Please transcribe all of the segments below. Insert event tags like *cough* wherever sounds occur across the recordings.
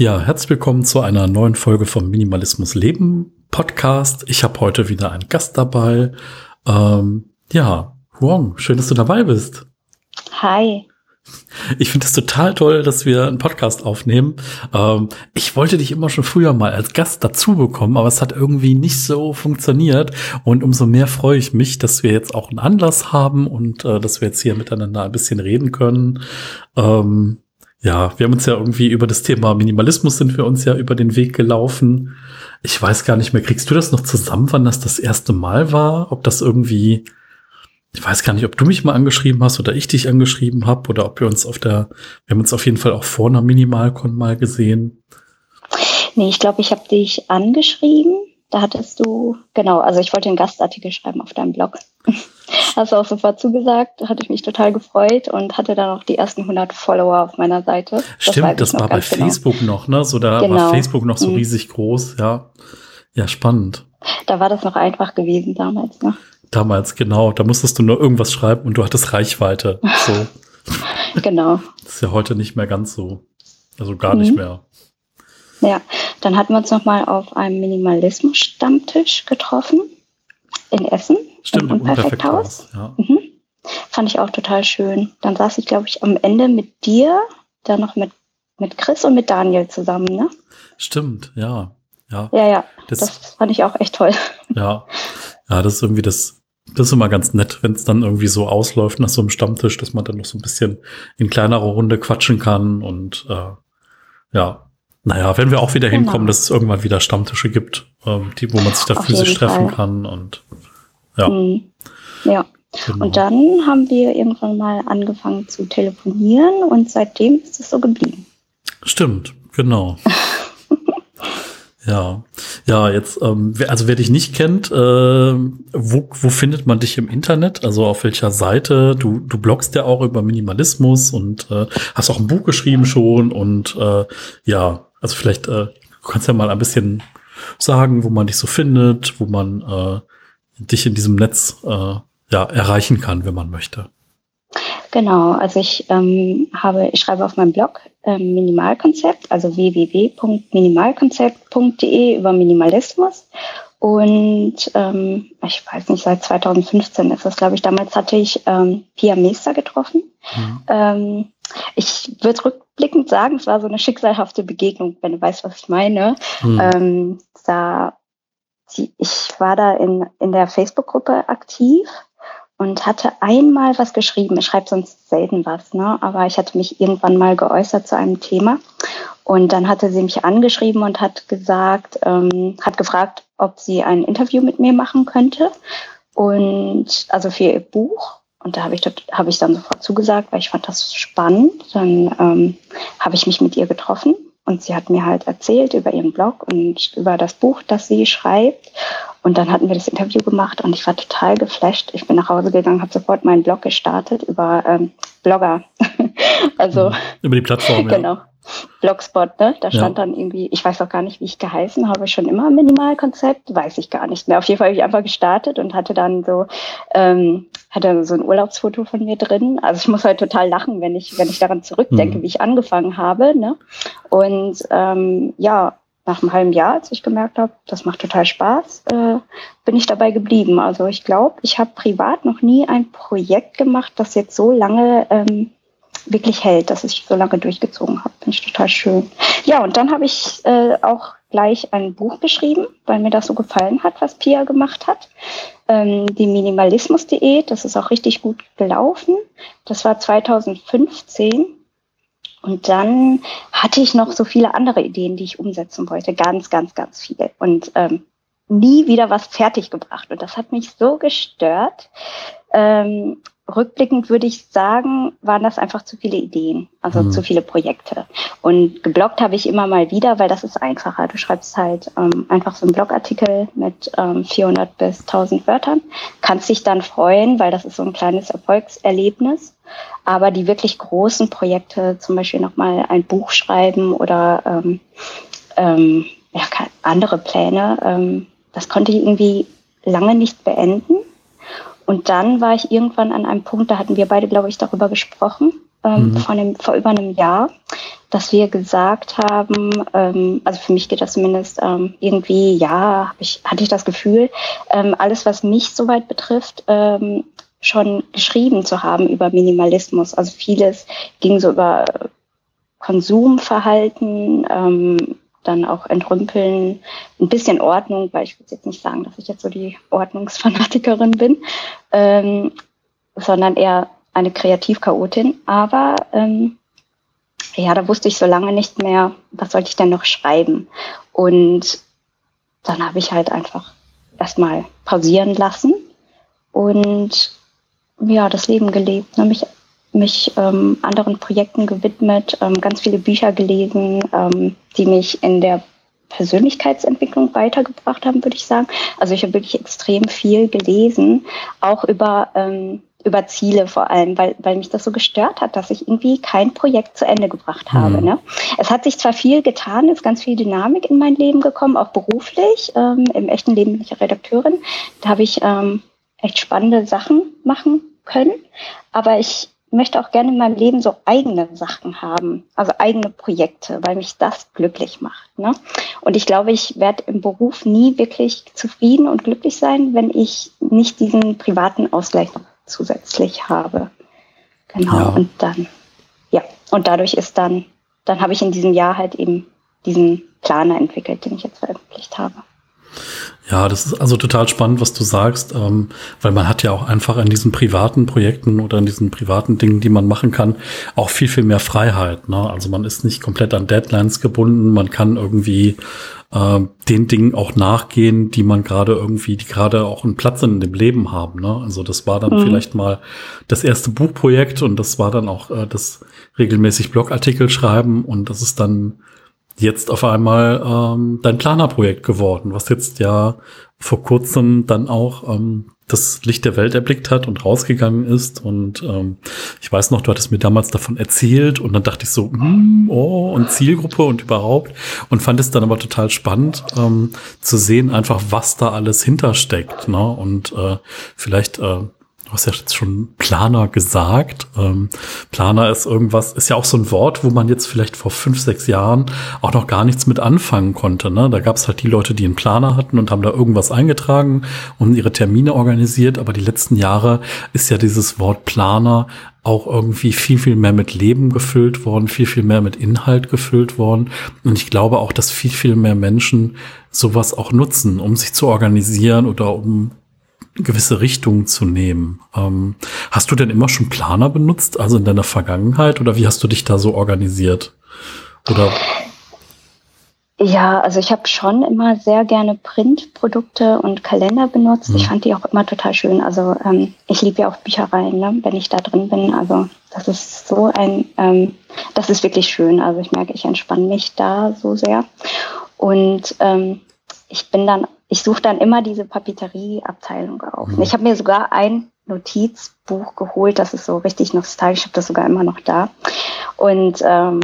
Ja, herzlich willkommen zu einer neuen Folge vom Minimalismus Leben Podcast. Ich habe heute wieder einen Gast dabei. Ähm, ja, Huong, schön, dass du dabei bist. Hi. Ich finde es total toll, dass wir einen Podcast aufnehmen. Ähm, ich wollte dich immer schon früher mal als Gast dazu bekommen, aber es hat irgendwie nicht so funktioniert. Und umso mehr freue ich mich, dass wir jetzt auch einen Anlass haben und äh, dass wir jetzt hier miteinander ein bisschen reden können. Ähm, ja, wir haben uns ja irgendwie über das Thema Minimalismus sind wir uns ja über den Weg gelaufen. Ich weiß gar nicht mehr, kriegst du das noch zusammen, wann das das erste Mal war? Ob das irgendwie, ich weiß gar nicht, ob du mich mal angeschrieben hast oder ich dich angeschrieben habe oder ob wir uns auf der, wir haben uns auf jeden Fall auch vor einer Minimalcon mal gesehen. Nee, ich glaube, ich habe dich angeschrieben. Da hattest du, genau, also ich wollte einen Gastartikel schreiben auf deinem Blog. *laughs* Hast du auch sofort zugesagt, hatte ich mich total gefreut und hatte dann auch die ersten 100 Follower auf meiner Seite. Das Stimmt, das war bei genau. Facebook noch, ne? So da genau. war Facebook noch so mhm. riesig groß, ja. Ja, spannend. Da war das noch einfach gewesen damals, ne? Damals, genau. Da musstest du nur irgendwas schreiben und du hattest Reichweite. So. *laughs* genau. Das *laughs* ist ja heute nicht mehr ganz so. Also gar mhm. nicht mehr. Ja, dann hatten wir uns nochmal auf einem Minimalismus-Stammtisch getroffen in Essen. Stimmt, im Unperfekthaus. Ja. Mhm. Fand ich auch total schön. Dann saß ich, glaube ich, am Ende mit dir, dann noch mit, mit Chris und mit Daniel zusammen, ne? Stimmt, ja. Ja, ja, ja. Das, das fand ich auch echt toll. Ja, ja, das ist irgendwie das, das ist immer ganz nett, wenn es dann irgendwie so ausläuft nach so einem Stammtisch, dass man dann noch so ein bisschen in kleinerer Runde quatschen kann und äh, ja, naja, wenn wir auch wieder genau. hinkommen, dass es irgendwann wieder Stammtische gibt, ähm, die, wo man sich da Auf physisch treffen Fall. kann und ja. Mhm. Ja. Genau. Und dann haben wir irgendwann mal angefangen zu telefonieren und seitdem ist es so geblieben. Stimmt, genau. *laughs* ja, ja, jetzt, ähm, also wer dich nicht kennt, äh, wo, wo findet man dich im Internet? Also auf welcher Seite? Du, du bloggst ja auch über Minimalismus und äh, hast auch ein Buch geschrieben schon und äh, ja, also vielleicht äh, du kannst ja mal ein bisschen sagen, wo man dich so findet, wo man äh, dich in diesem Netz äh, ja, erreichen kann, wenn man möchte. Genau, also ich ähm, habe, ich schreibe auf meinem Blog ähm, Minimalkonzept, also www.minimalkonzept.de über Minimalismus. Und ähm, ich weiß nicht, seit 2015 ist das, glaube ich. Damals hatte ich ähm, Pia Meester getroffen. Mhm. Ähm, ich würde rückblickend sagen, es war so eine schicksalhafte Begegnung, wenn du weißt, was ich meine. Mhm. Ähm, da ich war da in, in der Facebook-Gruppe aktiv und hatte einmal was geschrieben. Ich schreibe sonst selten was, ne? aber ich hatte mich irgendwann mal geäußert zu einem Thema. Und dann hatte sie mich angeschrieben und hat gesagt, ähm, hat gefragt, ob sie ein Interview mit mir machen könnte. Und also für ihr Buch. Und da habe ich, hab ich dann sofort zugesagt, weil ich fand das spannend. Dann ähm, habe ich mich mit ihr getroffen und sie hat mir halt erzählt über ihren Blog und über das Buch, das sie schreibt. Und dann hatten wir das Interview gemacht und ich war total geflasht. Ich bin nach Hause gegangen, habe sofort meinen Blog gestartet über ähm, Blogger. *laughs* also mhm. über die Plattform. *laughs* Genau. Ja. Blogspot, ne? Da stand ja. dann irgendwie, ich weiß auch gar nicht, wie ich geheißen habe, schon immer Minimalkonzept, weiß ich gar nicht mehr. Auf jeden Fall habe ich einfach gestartet und hatte dann so, ähm, hatte so ein Urlaubsfoto von mir drin. Also ich muss halt total lachen, wenn ich, wenn ich daran zurückdenke, mhm. wie ich angefangen habe. Ne? Und ähm, ja, nach einem halben Jahr, als ich gemerkt habe, das macht total Spaß, äh, bin ich dabei geblieben. Also ich glaube, ich habe privat noch nie ein Projekt gemacht, das jetzt so lange ähm, wirklich hält, dass ich so lange durchgezogen habe. Finde ich total schön. Ja, und dann habe ich äh, auch gleich ein Buch geschrieben, weil mir das so gefallen hat, was Pia gemacht hat. Ähm, die Minimalismus-Diät, das ist auch richtig gut gelaufen. Das war 2015. Und dann hatte ich noch so viele andere Ideen, die ich umsetzen wollte. Ganz, ganz, ganz viele. Und ähm, nie wieder was fertiggebracht. Und das hat mich so gestört. Ähm, rückblickend würde ich sagen, waren das einfach zu viele Ideen, also mhm. zu viele Projekte. Und geblockt habe ich immer mal wieder, weil das ist einfacher. Du schreibst halt ähm, einfach so einen Blogartikel mit ähm, 400 bis 1000 Wörtern, kannst dich dann freuen, weil das ist so ein kleines Erfolgserlebnis. Aber die wirklich großen Projekte, zum Beispiel nochmal ein Buch schreiben oder ähm, ähm, ja, andere Pläne, ähm, das konnte ich irgendwie lange nicht beenden. Und dann war ich irgendwann an einem Punkt, da hatten wir beide, glaube ich, darüber gesprochen, ähm, mhm. vor, einem, vor über einem Jahr, dass wir gesagt haben, ähm, also für mich geht das zumindest ähm, irgendwie, ja, ich, hatte ich das Gefühl, ähm, alles, was mich soweit betrifft, ähm, schon geschrieben zu haben über Minimalismus. Also vieles ging so über Konsumverhalten, ähm, dann auch entrümpeln, ein bisschen Ordnung, weil ich würde jetzt nicht sagen, dass ich jetzt so die Ordnungsfanatikerin bin, ähm, sondern eher eine Kreativchaotin. Aber ähm, ja, da wusste ich so lange nicht mehr, was sollte ich denn noch schreiben. Und dann habe ich halt einfach erstmal pausieren lassen und ja, das Leben gelebt, ne? Mich ähm, anderen Projekten gewidmet, ähm, ganz viele Bücher gelesen, ähm, die mich in der Persönlichkeitsentwicklung weitergebracht haben, würde ich sagen. Also ich habe wirklich extrem viel gelesen, auch über, ähm, über Ziele vor allem, weil, weil mich das so gestört hat, dass ich irgendwie kein Projekt zu Ende gebracht habe. Mhm. Ne? Es hat sich zwar viel getan, ist ganz viel Dynamik in mein Leben gekommen, auch beruflich. Ähm, Im echten Leben bin ich Redakteurin. Da habe ich ähm, echt spannende Sachen machen können. Aber ich möchte auch gerne in meinem Leben so eigene Sachen haben, also eigene Projekte, weil mich das glücklich macht. Ne? Und ich glaube, ich werde im Beruf nie wirklich zufrieden und glücklich sein, wenn ich nicht diesen privaten Ausgleich zusätzlich habe. Genau. Ja. Und dann, ja, und dadurch ist dann, dann habe ich in diesem Jahr halt eben diesen Planer entwickelt, den ich jetzt veröffentlicht habe. Ja, das ist also total spannend, was du sagst, ähm, weil man hat ja auch einfach in diesen privaten Projekten oder in diesen privaten Dingen, die man machen kann, auch viel, viel mehr Freiheit. Ne? Also man ist nicht komplett an Deadlines gebunden, man kann irgendwie äh, den Dingen auch nachgehen, die man gerade irgendwie, die gerade auch einen Platz in dem Leben haben. Ne? Also das war dann mhm. vielleicht mal das erste Buchprojekt und das war dann auch äh, das regelmäßig Blogartikel schreiben und das ist dann jetzt auf einmal ähm, dein Planerprojekt geworden, was jetzt ja vor kurzem dann auch ähm, das Licht der Welt erblickt hat und rausgegangen ist. Und ähm, ich weiß noch, du hattest mir damals davon erzählt und dann dachte ich so, mm, oh, und Zielgruppe und überhaupt. Und fand es dann aber total spannend ähm, zu sehen, einfach was da alles hintersteckt. Ne? Und äh, vielleicht äh, Du hast ja jetzt schon Planer gesagt. Ähm, Planer ist irgendwas, ist ja auch so ein Wort, wo man jetzt vielleicht vor fünf, sechs Jahren auch noch gar nichts mit anfangen konnte. Ne? Da gab es halt die Leute, die einen Planer hatten und haben da irgendwas eingetragen und ihre Termine organisiert. Aber die letzten Jahre ist ja dieses Wort Planer auch irgendwie viel, viel mehr mit Leben gefüllt worden, viel, viel mehr mit Inhalt gefüllt worden. Und ich glaube auch, dass viel, viel mehr Menschen sowas auch nutzen, um sich zu organisieren oder um gewisse Richtungen zu nehmen. Ähm, hast du denn immer schon Planer benutzt, also in deiner Vergangenheit, oder wie hast du dich da so organisiert? Oder? Ja, also ich habe schon immer sehr gerne Printprodukte und Kalender benutzt. Hm. Ich fand die auch immer total schön. Also ähm, ich liebe ja auch Büchereien, ne, wenn ich da drin bin. Also das ist so ein, ähm, das ist wirklich schön. Also ich merke, ich entspanne mich da so sehr. Und ähm, ich bin dann ich suche dann immer diese Papeterieabteilung auf. Mhm. Ich habe mir sogar ein Notizbuch geholt, das ist so richtig nostalgisch, ich habe das sogar immer noch da. Und ähm,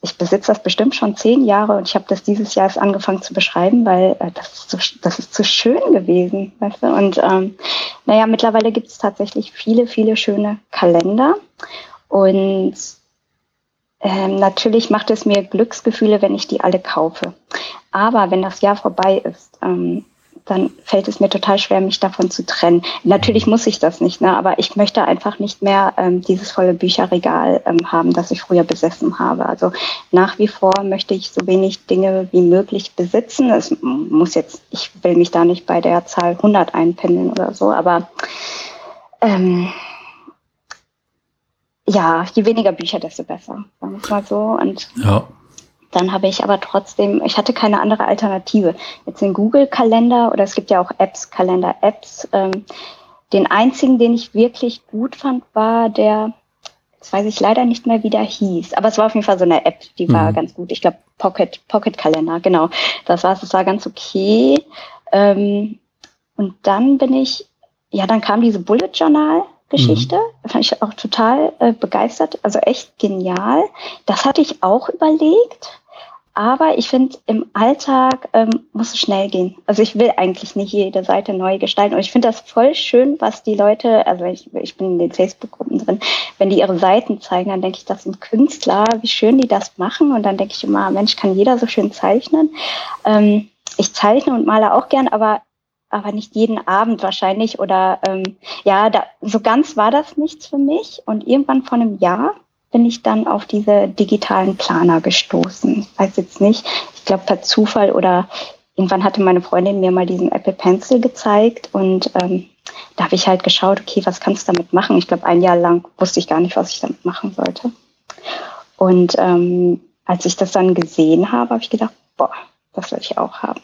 ich besitze das bestimmt schon zehn Jahre und ich habe das dieses Jahr erst angefangen zu beschreiben, weil äh, das, ist so, das ist zu schön gewesen. Weißt du? Und ähm, naja, mittlerweile gibt es tatsächlich viele, viele schöne Kalender. Und ähm, natürlich macht es mir Glücksgefühle, wenn ich die alle kaufe. Aber wenn das Jahr vorbei ist, ähm, dann fällt es mir total schwer, mich davon zu trennen. Natürlich muss ich das nicht, ne? aber ich möchte einfach nicht mehr ähm, dieses volle Bücherregal ähm, haben, das ich früher besessen habe. Also nach wie vor möchte ich so wenig Dinge wie möglich besitzen. Es muss jetzt, ich will mich da nicht bei der Zahl 100 einpendeln oder so, aber ähm, ja, je weniger Bücher, desto besser, sagen wir es mal so. Und ja. Dann habe ich aber trotzdem, ich hatte keine andere Alternative. Jetzt den Google-Kalender oder es gibt ja auch Apps, Kalender-Apps. Ähm, den einzigen, den ich wirklich gut fand, war der, jetzt weiß ich leider nicht mehr, wie der hieß, aber es war auf jeden Fall so eine App, die war mhm. ganz gut. Ich glaube Pocket, Pocket Kalender, genau. Das war es, das war ganz okay. Ähm, und dann bin ich, ja, dann kam diese Bullet Journal. Geschichte. Mhm. Fand ich auch total äh, begeistert, also echt genial. Das hatte ich auch überlegt, aber ich finde, im Alltag ähm, muss es schnell gehen. Also ich will eigentlich nicht jede Seite neu gestalten. Und ich finde das voll schön, was die Leute, also ich, ich bin in den Facebook-Gruppen drin, wenn die ihre Seiten zeigen, dann denke ich, das sind Künstler, wie schön die das machen. Und dann denke ich immer, Mensch, kann jeder so schön zeichnen. Ähm, ich zeichne und male auch gern, aber aber nicht jeden Abend wahrscheinlich oder ähm, ja, da, so ganz war das nichts für mich. Und irgendwann vor einem Jahr bin ich dann auf diese digitalen Planer gestoßen. Ich weiß jetzt nicht, ich glaube per Zufall oder irgendwann hatte meine Freundin mir mal diesen Apple Pencil gezeigt und ähm, da habe ich halt geschaut, okay, was kannst du damit machen? Ich glaube, ein Jahr lang wusste ich gar nicht, was ich damit machen sollte. Und ähm, als ich das dann gesehen habe, habe ich gedacht, boah, das will ich auch haben.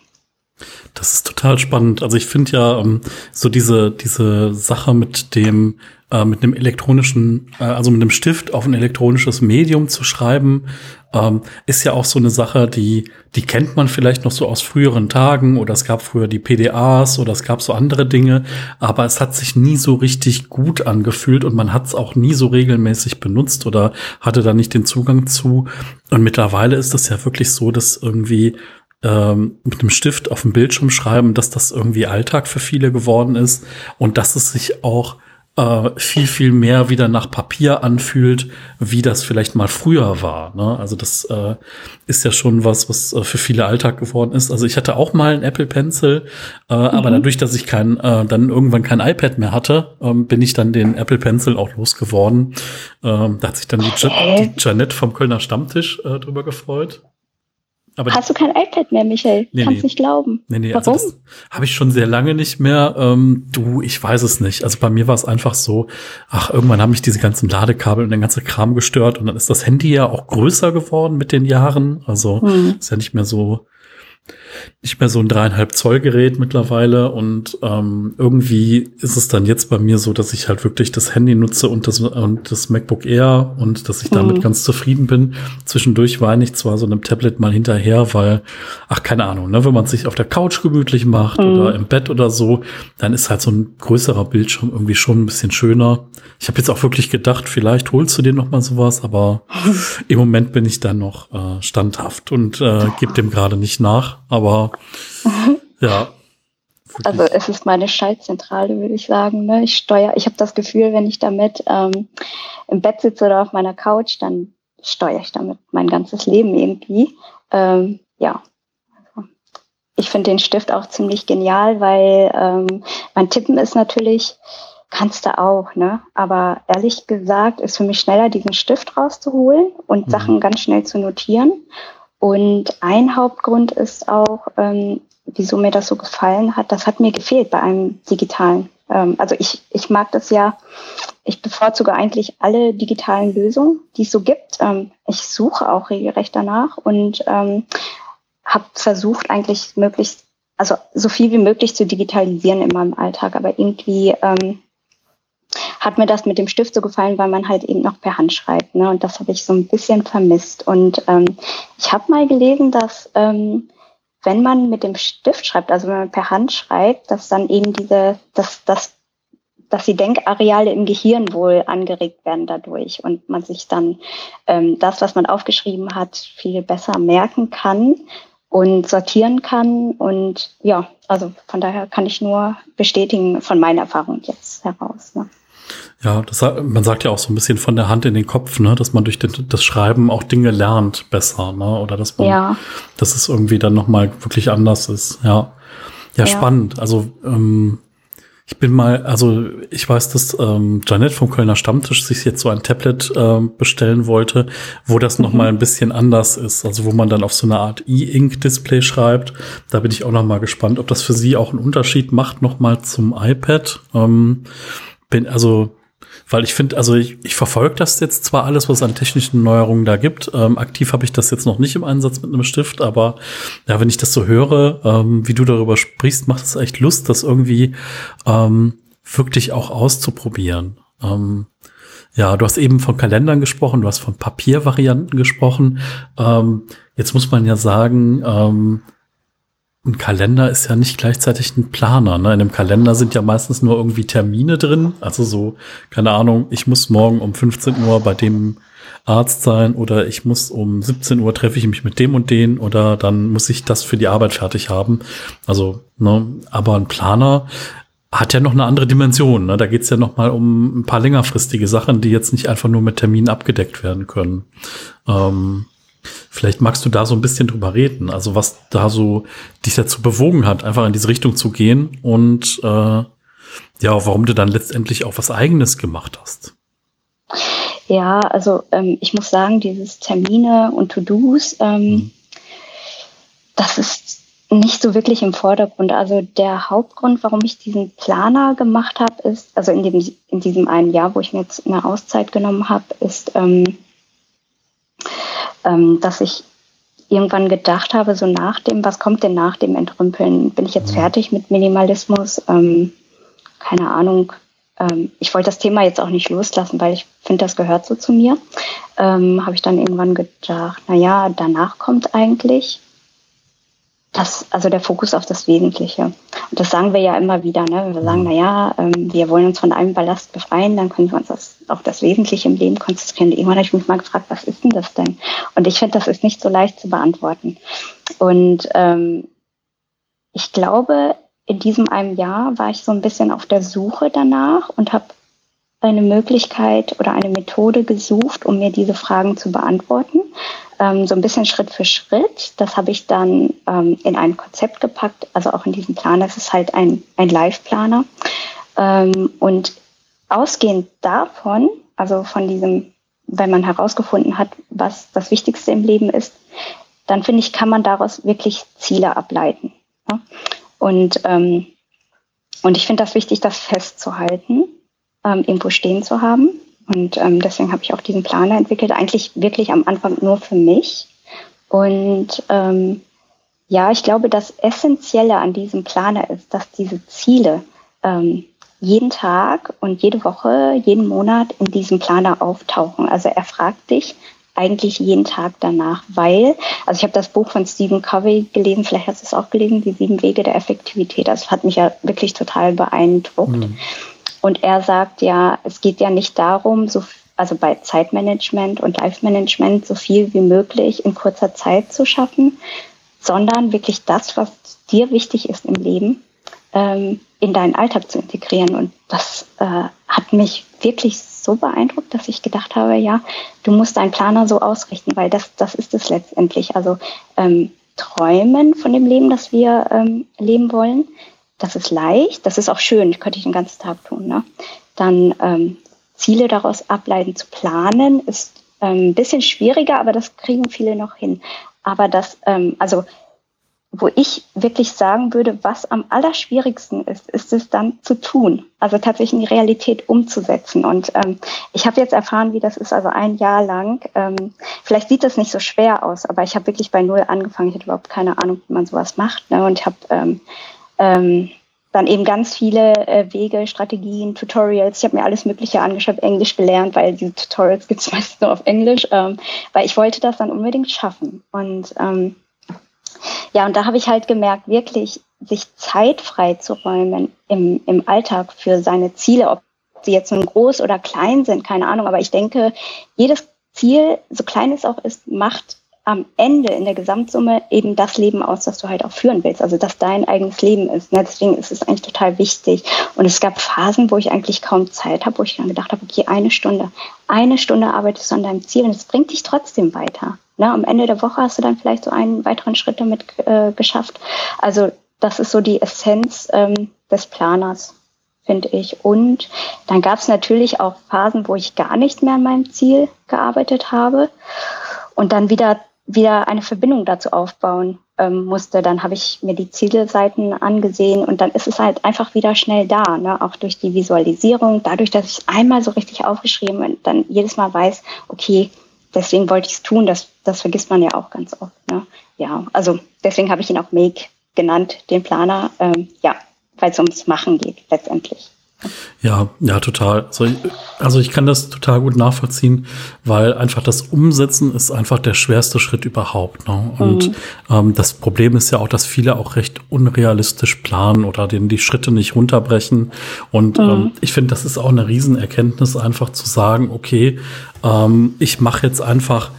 Das ist total spannend. Also ich finde ja ähm, so diese diese Sache mit dem äh, mit einem elektronischen, äh, also mit einem Stift auf ein elektronisches Medium zu schreiben, ähm, ist ja auch so eine Sache, die die kennt man vielleicht noch so aus früheren Tagen oder es gab früher die PDAs oder es gab so andere Dinge, aber es hat sich nie so richtig gut angefühlt und man hat es auch nie so regelmäßig benutzt oder hatte da nicht den Zugang zu. Und mittlerweile ist es ja wirklich so, dass irgendwie ähm, mit einem Stift auf dem Bildschirm schreiben, dass das irgendwie Alltag für viele geworden ist und dass es sich auch äh, viel, viel mehr wieder nach Papier anfühlt, wie das vielleicht mal früher war. Ne? Also das äh, ist ja schon was, was äh, für viele Alltag geworden ist. Also ich hatte auch mal einen Apple Pencil, äh, mhm. aber dadurch, dass ich kein, äh, dann irgendwann kein iPad mehr hatte, ähm, bin ich dann den Apple Pencil auch losgeworden. Ähm, da hat sich dann die, ja die Janette vom Kölner Stammtisch äh, drüber gefreut. Aber Hast du kein iPad mehr, Michael? Nee, Kannst nee. nicht glauben. Nee, nee, also Warum? Also habe ich schon sehr lange nicht mehr. Ähm, du, ich weiß es nicht. Also bei mir war es einfach so, ach, irgendwann haben mich diese ganzen Ladekabel und der ganze Kram gestört und dann ist das Handy ja auch größer geworden mit den Jahren. Also hm. ist ja nicht mehr so nicht mehr so ein dreieinhalb Zoll Gerät mittlerweile und ähm, irgendwie ist es dann jetzt bei mir so, dass ich halt wirklich das Handy nutze und das und das MacBook Air und dass ich damit mhm. ganz zufrieden bin. Zwischendurch weine ich zwar so einem Tablet mal hinterher, weil ach keine Ahnung, ne, wenn man sich auf der Couch gemütlich macht mhm. oder im Bett oder so, dann ist halt so ein größerer Bildschirm irgendwie schon ein bisschen schöner. Ich habe jetzt auch wirklich gedacht, vielleicht holst du dir noch mal sowas, aber *laughs* im Moment bin ich dann noch äh, standhaft und äh, gebe dem gerade nicht nach, aber ja. *laughs* Also es ist meine Schaltzentrale, würde ich sagen. Ne? Ich steuere, ich habe das Gefühl, wenn ich damit ähm, im Bett sitze oder auf meiner Couch, dann steuere ich damit mein ganzes Leben irgendwie. Ähm, ja. Ich finde den Stift auch ziemlich genial, weil ähm, mein Tippen ist natürlich, kannst du auch, ne? Aber ehrlich gesagt ist für mich schneller, diesen Stift rauszuholen und mhm. Sachen ganz schnell zu notieren. Und ein Hauptgrund ist auch, ähm, wieso mir das so gefallen hat, das hat mir gefehlt bei einem digitalen. Ähm, also ich, ich mag das ja, ich bevorzuge eigentlich alle digitalen Lösungen, die es so gibt. Ähm, ich suche auch regelrecht danach und ähm, habe versucht, eigentlich möglichst, also so viel wie möglich zu digitalisieren in meinem Alltag, aber irgendwie ähm, hat mir das mit dem Stift so gefallen, weil man halt eben noch per Hand schreibt. Ne? Und das habe ich so ein bisschen vermisst. Und ähm, ich habe mal gelesen, dass ähm, wenn man mit dem Stift schreibt, also wenn man per Hand schreibt, dass dann eben diese, dass, dass, dass die Denkareale im Gehirn wohl angeregt werden dadurch und man sich dann ähm, das, was man aufgeschrieben hat, viel besser merken kann und sortieren kann. Und ja, also von daher kann ich nur bestätigen von meiner Erfahrung jetzt heraus. Ne? Ja, das, man sagt ja auch so ein bisschen von der Hand in den Kopf, ne, dass man durch den, das Schreiben auch Dinge lernt besser, ne, oder dass man, ja. dass es irgendwie dann nochmal wirklich anders ist, ja. Ja, ja. spannend. Also, ähm, ich bin mal, also ich weiß, dass ähm, Janet vom Kölner Stammtisch sich jetzt so ein Tablet ähm, bestellen wollte, wo das mhm. noch mal ein bisschen anders ist, also wo man dann auf so eine Art E-Ink-Display schreibt. Da bin ich auch noch mal gespannt, ob das für Sie auch einen Unterschied macht noch mal zum iPad. Ähm, bin also weil ich finde, also ich, ich verfolge das jetzt zwar alles, was an technischen Neuerungen da gibt. Ähm, aktiv habe ich das jetzt noch nicht im Einsatz mit einem Stift, aber ja, wenn ich das so höre, ähm, wie du darüber sprichst, macht es echt Lust, das irgendwie ähm, wirklich auch auszuprobieren. Ähm, ja, du hast eben von Kalendern gesprochen, du hast von Papiervarianten gesprochen. Ähm, jetzt muss man ja sagen, ähm, ein Kalender ist ja nicht gleichzeitig ein Planer. Ne? In einem Kalender sind ja meistens nur irgendwie Termine drin. Also so, keine Ahnung, ich muss morgen um 15 Uhr bei dem Arzt sein oder ich muss um 17 Uhr treffe ich mich mit dem und den oder dann muss ich das für die Arbeit fertig haben. Also, ne, aber ein Planer hat ja noch eine andere Dimension. Ne? Da geht es ja noch mal um ein paar längerfristige Sachen, die jetzt nicht einfach nur mit Terminen abgedeckt werden können. Ähm, vielleicht magst du da so ein bisschen drüber reden, also was da so dich dazu bewogen hat, einfach in diese Richtung zu gehen und äh, ja, warum du dann letztendlich auch was Eigenes gemacht hast. Ja, also ähm, ich muss sagen, dieses Termine und To-Dos, ähm, mhm. das ist nicht so wirklich im Vordergrund. Also der Hauptgrund, warum ich diesen Planer gemacht habe, ist, also in, dem, in diesem einen Jahr, wo ich mir jetzt eine Auszeit genommen habe, ist, ähm, ähm, dass ich irgendwann gedacht habe, so nach dem, was kommt denn nach dem Entrümpeln? Bin ich jetzt mhm. fertig mit Minimalismus? Ähm, keine Ahnung. Ähm, ich wollte das Thema jetzt auch nicht loslassen, weil ich finde, das gehört so zu mir. Ähm, habe ich dann irgendwann gedacht, na ja, danach kommt eigentlich das, also der Fokus auf das Wesentliche. Und das sagen wir ja immer wieder, ne? Wenn wir sagen, mhm. na ja, ähm, wir wollen uns von einem Ballast befreien, dann können wir uns das, auf das Wesentliche im Leben konzentrieren. Irgendwann habe ich mich mal gefragt, was ist denn das denn? Und ich finde, das ist nicht so leicht zu beantworten. Und ähm, ich glaube, in diesem einem Jahr war ich so ein bisschen auf der Suche danach und habe eine Möglichkeit oder eine Methode gesucht, um mir diese Fragen zu beantworten. Ähm, so ein bisschen Schritt für Schritt. Das habe ich dann ähm, in ein Konzept gepackt, also auch in diesem Plan. Das ist halt ein, ein Live-Planer. Ähm, und ausgehend davon, also von diesem, wenn man herausgefunden hat, was das Wichtigste im Leben ist, dann finde ich, kann man daraus wirklich Ziele ableiten. Ja? Und, ähm, und ich finde das wichtig, das festzuhalten ähm, irgendwo stehen zu haben. Und ähm, deswegen habe ich auch diesen Planer entwickelt, eigentlich wirklich am Anfang nur für mich. Und ähm, ja, ich glaube, das Essentielle an diesem Planer ist, dass diese Ziele ähm, jeden Tag und jede Woche, jeden Monat in diesem Planer auftauchen. Also er fragt dich eigentlich jeden Tag danach, weil, also ich habe das Buch von Stephen Covey gelesen, vielleicht hast du es auch gelesen, die sieben Wege der Effektivität. Das hat mich ja wirklich total beeindruckt. Mhm. Und er sagt ja, es geht ja nicht darum, so, also bei Zeitmanagement und Life-Management so viel wie möglich in kurzer Zeit zu schaffen, sondern wirklich das, was dir wichtig ist im Leben, ähm, in deinen Alltag zu integrieren. Und das äh, hat mich wirklich so beeindruckt, dass ich gedacht habe, ja, du musst deinen Planer so ausrichten, weil das, das ist es letztendlich. Also ähm, träumen von dem Leben, das wir ähm, leben wollen, das ist leicht, das ist auch schön, das könnte ich den ganzen Tag tun. Ne? Dann ähm, Ziele daraus ableiten, zu planen, ist ähm, ein bisschen schwieriger, aber das kriegen viele noch hin. Aber das, ähm, also wo ich wirklich sagen würde, was am allerschwierigsten ist, ist es dann zu tun, also tatsächlich in die Realität umzusetzen. Und ähm, ich habe jetzt erfahren, wie das ist, also ein Jahr lang. Ähm, vielleicht sieht das nicht so schwer aus, aber ich habe wirklich bei Null angefangen. Ich hatte überhaupt keine Ahnung, wie man sowas macht. Ne? Und ich habe ähm, ähm, dann eben ganz viele äh, Wege, Strategien, Tutorials. Ich habe mir alles Mögliche angeschaut, Englisch gelernt, weil diese Tutorials gibt es *laughs* meistens nur auf Englisch, ähm, weil ich wollte das dann unbedingt schaffen. Und ähm, ja, und da habe ich halt gemerkt, wirklich sich Zeit frei zu räumen im, im Alltag für seine Ziele, ob sie jetzt nun groß oder klein sind, keine Ahnung. Aber ich denke, jedes Ziel, so klein es auch ist, macht am Ende in der Gesamtsumme eben das Leben aus, das du halt auch führen willst. Also dass dein eigenes Leben ist. Ne? Deswegen ist es eigentlich total wichtig. Und es gab Phasen, wo ich eigentlich kaum Zeit habe, wo ich dann gedacht habe, okay, eine Stunde, eine Stunde arbeitest du an deinem Ziel und es bringt dich trotzdem weiter. Ne? Am Ende der Woche hast du dann vielleicht so einen weiteren Schritt damit äh, geschafft. Also das ist so die Essenz ähm, des Planers, finde ich. Und dann gab es natürlich auch Phasen, wo ich gar nicht mehr an meinem Ziel gearbeitet habe und dann wieder wieder eine Verbindung dazu aufbauen ähm, musste. Dann habe ich mir die Zielseiten angesehen und dann ist es halt einfach wieder schnell da, ne? auch durch die Visualisierung, dadurch, dass ich es einmal so richtig aufgeschrieben und dann jedes Mal weiß, okay, deswegen wollte ich es tun, das, das vergisst man ja auch ganz oft. Ne? Ja, also deswegen habe ich ihn auch Make genannt, den Planer, ähm, ja, weil es ums Machen geht letztendlich. Ja, ja, total. Also, also ich kann das total gut nachvollziehen, weil einfach das Umsetzen ist einfach der schwerste Schritt überhaupt. Ne? Und mhm. ähm, das Problem ist ja auch, dass viele auch recht unrealistisch planen oder den die Schritte nicht runterbrechen. Und mhm. ähm, ich finde, das ist auch eine Riesenerkenntnis, einfach zu sagen, okay, ähm, ich mache jetzt einfach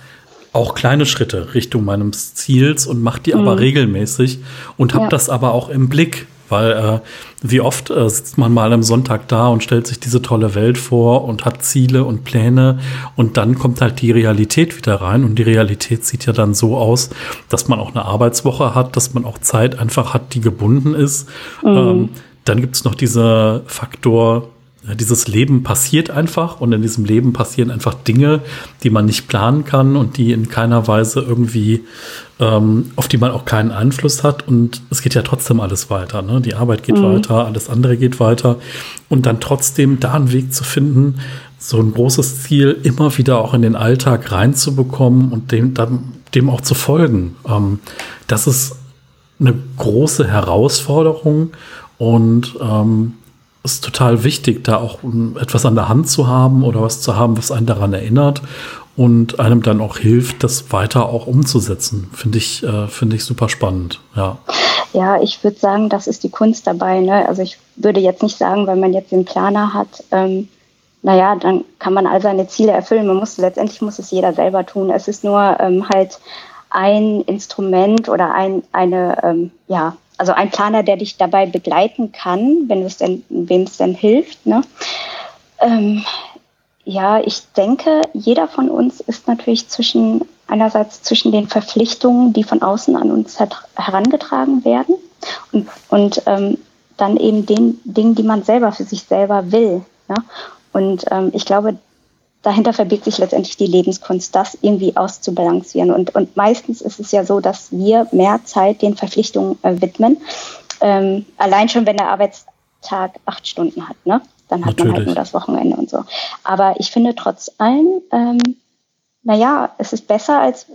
auch kleine Schritte Richtung meines Ziels und mache die mhm. aber regelmäßig und habe ja. das aber auch im Blick. Weil äh, wie oft äh, sitzt man mal am Sonntag da und stellt sich diese tolle Welt vor und hat Ziele und Pläne und dann kommt halt die Realität wieder rein und die Realität sieht ja dann so aus, dass man auch eine Arbeitswoche hat, dass man auch Zeit einfach hat, die gebunden ist. Mhm. Ähm, dann gibt es noch dieser Faktor, dieses Leben passiert einfach und in diesem Leben passieren einfach Dinge, die man nicht planen kann und die in keiner Weise irgendwie, ähm, auf die man auch keinen Einfluss hat. Und es geht ja trotzdem alles weiter. Ne? Die Arbeit geht mhm. weiter, alles andere geht weiter. Und dann trotzdem da einen Weg zu finden, so ein großes Ziel immer wieder auch in den Alltag reinzubekommen und dem, dann, dem auch zu folgen. Ähm, das ist eine große Herausforderung und ähm, ist total wichtig, da auch etwas an der Hand zu haben oder was zu haben, was einen daran erinnert und einem dann auch hilft, das weiter auch umzusetzen. Finde ich, äh, finde ich super spannend, ja. Ja, ich würde sagen, das ist die Kunst dabei. Ne? Also ich würde jetzt nicht sagen, wenn man jetzt den Planer hat, ähm, naja, dann kann man all seine Ziele erfüllen. Man muss letztendlich muss es jeder selber tun. Es ist nur ähm, halt ein Instrument oder ein, eine, ähm, ja, also ein Planer, der dich dabei begleiten kann, wenn es denn, wem es denn hilft. Ne? Ähm, ja, ich denke, jeder von uns ist natürlich zwischen einerseits zwischen den Verpflichtungen, die von außen an uns herangetragen werden, und, und ähm, dann eben den Dingen, die man selber für sich selber will. Ne? Und ähm, ich glaube, dahinter verbirgt sich letztendlich die Lebenskunst, das irgendwie auszubalancieren. Und, und meistens ist es ja so, dass wir mehr Zeit den Verpflichtungen äh, widmen. Ähm, allein schon, wenn der Arbeitstag acht Stunden hat, ne? Dann hat Natürlich. man halt nur das Wochenende und so. Aber ich finde trotz allem, ähm, naja, es ist besser als,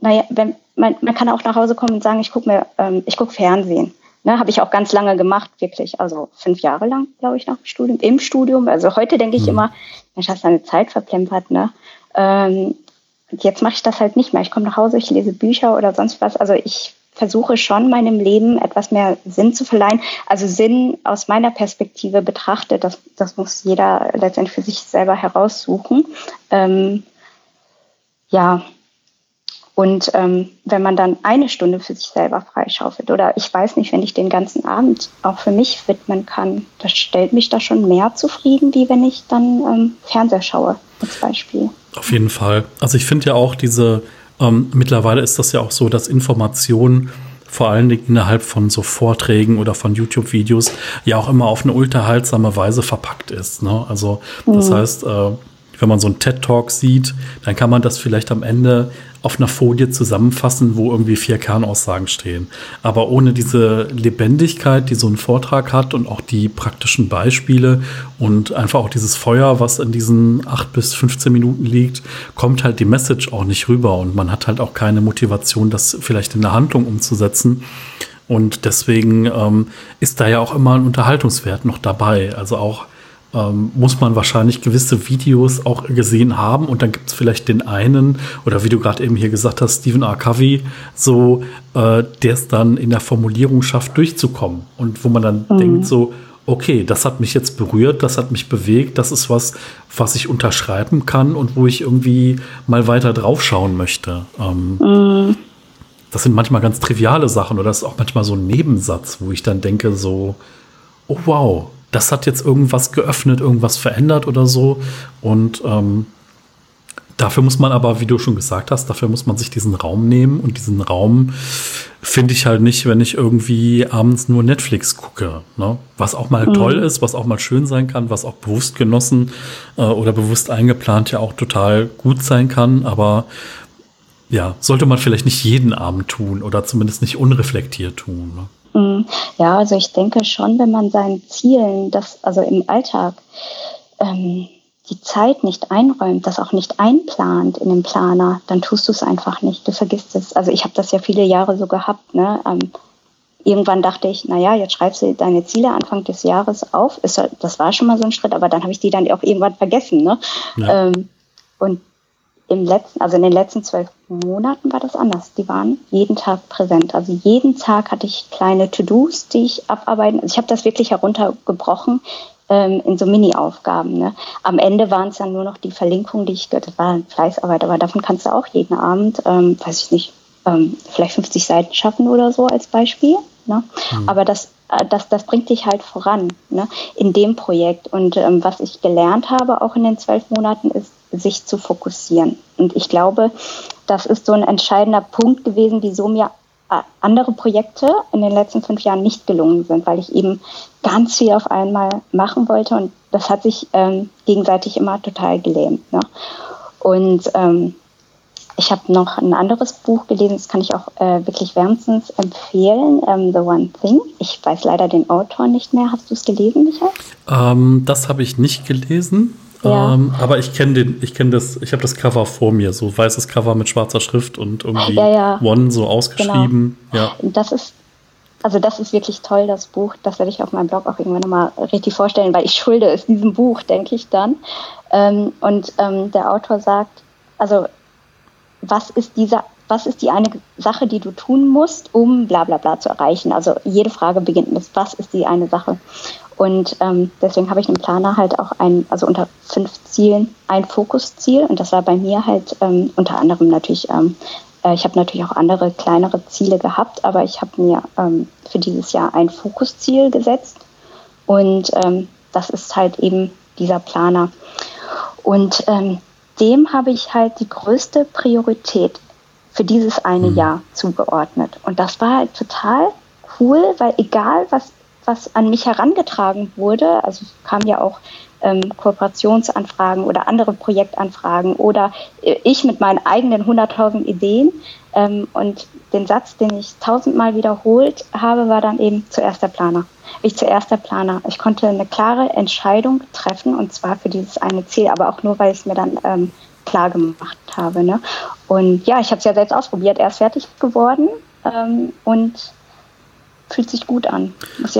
naja, wenn man, man kann auch nach Hause kommen und sagen, ich gucke mir, ähm, ich gucke Fernsehen. Ne, habe ich auch ganz lange gemacht, wirklich. Also fünf Jahre lang, glaube ich, nach dem Studium, im Studium. Also heute denke ich mhm. immer, Mensch, hast deine Zeit verplempert, ne? Ähm, jetzt mache ich das halt nicht mehr. Ich komme nach Hause, ich lese Bücher oder sonst was. Also ich versuche schon meinem Leben etwas mehr Sinn zu verleihen. Also Sinn aus meiner Perspektive betrachtet, das, das muss jeder letztendlich für sich selber heraussuchen. Ähm, ja, und ähm, wenn man dann eine Stunde für sich selber freischaufelt oder ich weiß nicht, wenn ich den ganzen Abend auch für mich widmen kann, das stellt mich da schon mehr zufrieden, wie wenn ich dann ähm, Fernseher schaue, als Beispiel. Auf jeden Fall. Also ich finde ja auch diese, ähm, mittlerweile ist das ja auch so, dass Informationen vor allen Dingen innerhalb von so Vorträgen oder von YouTube-Videos ja auch immer auf eine unterhaltsame Weise verpackt ist. Ne? Also das mhm. heißt, äh, wenn man so einen TED-Talk sieht, dann kann man das vielleicht am Ende auf einer Folie zusammenfassen, wo irgendwie vier Kernaussagen stehen. Aber ohne diese Lebendigkeit, die so ein Vortrag hat und auch die praktischen Beispiele und einfach auch dieses Feuer, was in diesen acht bis 15 Minuten liegt, kommt halt die Message auch nicht rüber und man hat halt auch keine Motivation, das vielleicht in der Handlung umzusetzen. Und deswegen ähm, ist da ja auch immer ein Unterhaltungswert noch dabei. Also auch ähm, muss man wahrscheinlich gewisse Videos auch gesehen haben und dann gibt es vielleicht den einen oder wie du gerade eben hier gesagt hast, Stephen R. Covey, so äh, der es dann in der Formulierung schafft, durchzukommen und wo man dann mhm. denkt so, okay, das hat mich jetzt berührt, das hat mich bewegt, das ist was, was ich unterschreiben kann und wo ich irgendwie mal weiter draufschauen möchte. Ähm, mhm. Das sind manchmal ganz triviale Sachen oder das ist auch manchmal so ein Nebensatz, wo ich dann denke so, oh wow, das hat jetzt irgendwas geöffnet, irgendwas verändert oder so. Und ähm, dafür muss man aber, wie du schon gesagt hast, dafür muss man sich diesen Raum nehmen. Und diesen Raum finde ich halt nicht, wenn ich irgendwie abends nur Netflix gucke. Ne? Was auch mal mhm. toll ist, was auch mal schön sein kann, was auch bewusst genossen äh, oder bewusst eingeplant ja auch total gut sein kann. Aber ja, sollte man vielleicht nicht jeden Abend tun oder zumindest nicht unreflektiert tun. Ne? Mm, ja, also ich denke schon, wenn man seinen Zielen, das also im Alltag ähm, die Zeit nicht einräumt, das auch nicht einplant in dem Planer, dann tust du es einfach nicht. Du vergisst es. Also ich habe das ja viele Jahre so gehabt. Ne? Ähm, irgendwann dachte ich, naja, jetzt schreibst du deine Ziele Anfang des Jahres auf. Ist, das war schon mal so ein Schritt, aber dann habe ich die dann auch irgendwann vergessen. Ne? Ja. Ähm, und im letzten, also in den letzten zwölf Monaten war das anders. Die waren jeden Tag präsent. Also jeden Tag hatte ich kleine To-Dos, die ich abarbeiten. Also ich habe das wirklich heruntergebrochen ähm, in so Mini-Aufgaben. Ne? Am Ende waren es dann nur noch die Verlinkungen, die ich, das war Fleißarbeit, aber davon kannst du auch jeden Abend, ähm, weiß ich nicht, ähm, vielleicht 50 Seiten schaffen oder so als Beispiel. Ne? Mhm. Aber das, äh, das, das bringt dich halt voran ne? in dem Projekt. Und ähm, was ich gelernt habe, auch in den zwölf Monaten, ist, sich zu fokussieren. Und ich glaube, das ist so ein entscheidender Punkt gewesen, wieso mir äh, andere Projekte in den letzten fünf Jahren nicht gelungen sind, weil ich eben ganz viel auf einmal machen wollte und das hat sich ähm, gegenseitig immer total gelähmt. Ne? Und ähm, ich habe noch ein anderes Buch gelesen, das kann ich auch äh, wirklich wärmstens empfehlen, ähm, The One Thing. Ich weiß leider den Autor nicht mehr. Hast du es gelesen, Michael? Ähm, das habe ich nicht gelesen. Ja. Ähm, aber ich kenne den, ich kenne das, ich habe das Cover vor mir, so weißes Cover mit schwarzer Schrift und irgendwie ja, ja. One so ausgeschrieben. Genau. Ja. Das ist, also das ist wirklich toll, das Buch. Das werde ich auf meinem Blog auch irgendwann nochmal richtig vorstellen, weil ich schulde es diesem Buch, denke ich dann. Ähm, und ähm, der Autor sagt, also was ist dieser, was ist die eine Sache, die du tun musst, um bla bla bla zu erreichen? Also jede Frage beginnt mit, was ist die eine Sache? Und ähm, deswegen habe ich im Planer halt auch ein, also unter fünf Zielen ein Fokusziel. Und das war bei mir halt ähm, unter anderem natürlich, ähm, äh, ich habe natürlich auch andere kleinere Ziele gehabt, aber ich habe mir ähm, für dieses Jahr ein Fokusziel gesetzt. Und ähm, das ist halt eben dieser Planer. Und ähm, dem habe ich halt die größte Priorität für dieses eine mhm. Jahr zugeordnet. Und das war halt total cool, weil egal was, was an mich herangetragen wurde, also kam ja auch ähm, Kooperationsanfragen oder andere Projektanfragen oder äh, ich mit meinen eigenen 100.000 Ideen. Ähm, und den Satz, den ich tausendmal wiederholt habe, war dann eben zuerst der Planer. Ich zuerst der Planer. Ich konnte eine klare Entscheidung treffen und zwar für dieses eine Ziel, aber auch nur, weil ich es mir dann ähm, klar gemacht habe. Ne? Und ja, ich habe es ja selbst ausprobiert. Er ist fertig geworden ähm, und fühlt sich gut an.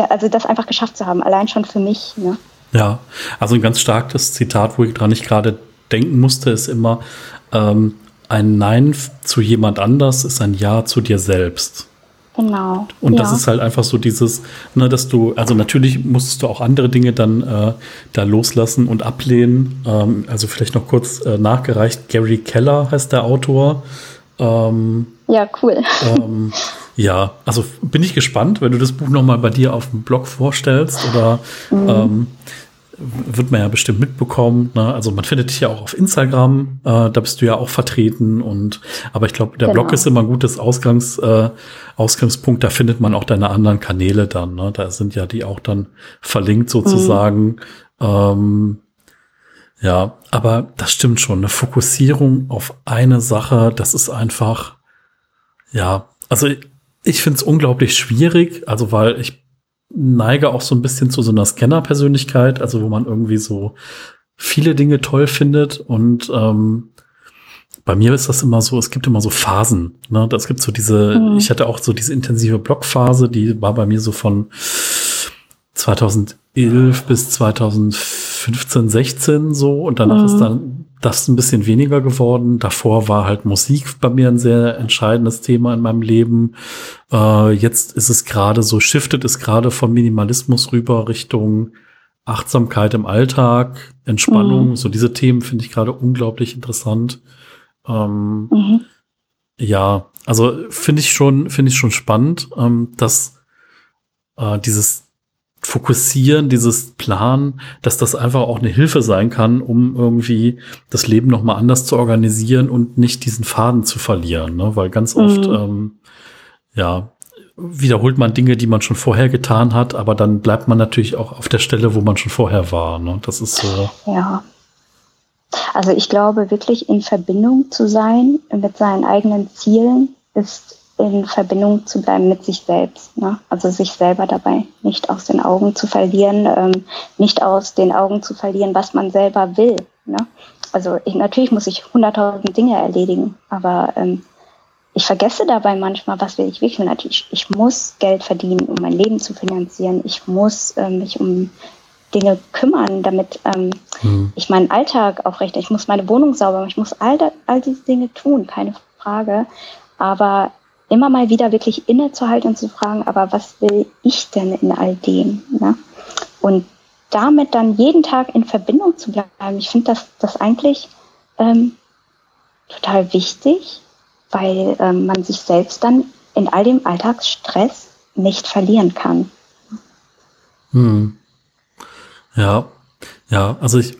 Also das einfach geschafft zu haben, allein schon für mich. Ne? Ja, also ein ganz starkes Zitat, wo ich dran nicht gerade denken musste, ist immer, ähm, ein Nein zu jemand anders ist ein Ja zu dir selbst. Genau. Und ja. das ist halt einfach so dieses, ne, dass du, also natürlich musstest du auch andere Dinge dann äh, da loslassen und ablehnen. Ähm, also vielleicht noch kurz äh, nachgereicht, Gary Keller heißt der Autor. Ähm, ja, cool. Ähm, *laughs* ja, also bin ich gespannt, wenn du das Buch nochmal bei dir auf dem Blog vorstellst oder mhm. ähm, wird man ja bestimmt mitbekommen. Ne? Also man findet dich ja auch auf Instagram, äh, da bist du ja auch vertreten und aber ich glaube, der genau. Blog ist immer ein gutes Ausgangs, äh, Ausgangspunkt, da findet man auch deine anderen Kanäle dann. Ne? Da sind ja die auch dann verlinkt sozusagen. Mhm. Ähm, ja, aber das stimmt schon. Eine Fokussierung auf eine Sache, das ist einfach, ja, also ich finde es unglaublich schwierig, also weil ich neige auch so ein bisschen zu so einer Scanner-Persönlichkeit, also wo man irgendwie so viele Dinge toll findet und ähm, bei mir ist das immer so, es gibt immer so Phasen. Ne? Es gibt so diese, mhm. ich hatte auch so diese intensive Blockphase, die war bei mir so von 2011 bis 2015, 16 so und danach mhm. ist dann das ein bisschen weniger geworden. Davor war halt Musik bei mir ein sehr entscheidendes Thema in meinem Leben. Äh, jetzt ist es gerade so, shiftet es gerade vom Minimalismus rüber Richtung Achtsamkeit im Alltag, Entspannung. Mhm. So diese Themen finde ich gerade unglaublich interessant. Ähm, mhm. Ja, also finde ich schon, finde ich schon spannend, ähm, dass äh, dieses Fokussieren, dieses Plan, dass das einfach auch eine Hilfe sein kann, um irgendwie das Leben nochmal anders zu organisieren und nicht diesen Faden zu verlieren. Ne? Weil ganz oft, mhm. ähm, ja, wiederholt man Dinge, die man schon vorher getan hat, aber dann bleibt man natürlich auch auf der Stelle, wo man schon vorher war. Ne? Das ist so. Ja. Also ich glaube, wirklich in Verbindung zu sein mit seinen eigenen Zielen ist in Verbindung zu bleiben mit sich selbst. Ne? Also sich selber dabei nicht aus den Augen zu verlieren, ähm, nicht aus den Augen zu verlieren, was man selber will. Ne? Also ich, natürlich muss ich hunderttausend Dinge erledigen, aber ähm, ich vergesse dabei manchmal, was will ich wirklich. Natürlich, ich muss Geld verdienen, um mein Leben zu finanzieren. Ich muss äh, mich um Dinge kümmern, damit ähm, mhm. ich meinen Alltag aufrechte. Ich muss meine Wohnung sauber machen, ich muss all, da, all diese Dinge tun, keine Frage. Aber immer mal wieder wirklich innezuhalten und zu fragen, aber was will ich denn in all dem? Ne? Und damit dann jeden Tag in Verbindung zu bleiben, ich finde das, das eigentlich ähm, total wichtig, weil ähm, man sich selbst dann in all dem Alltagsstress nicht verlieren kann. Hm. Ja, ja, also ich,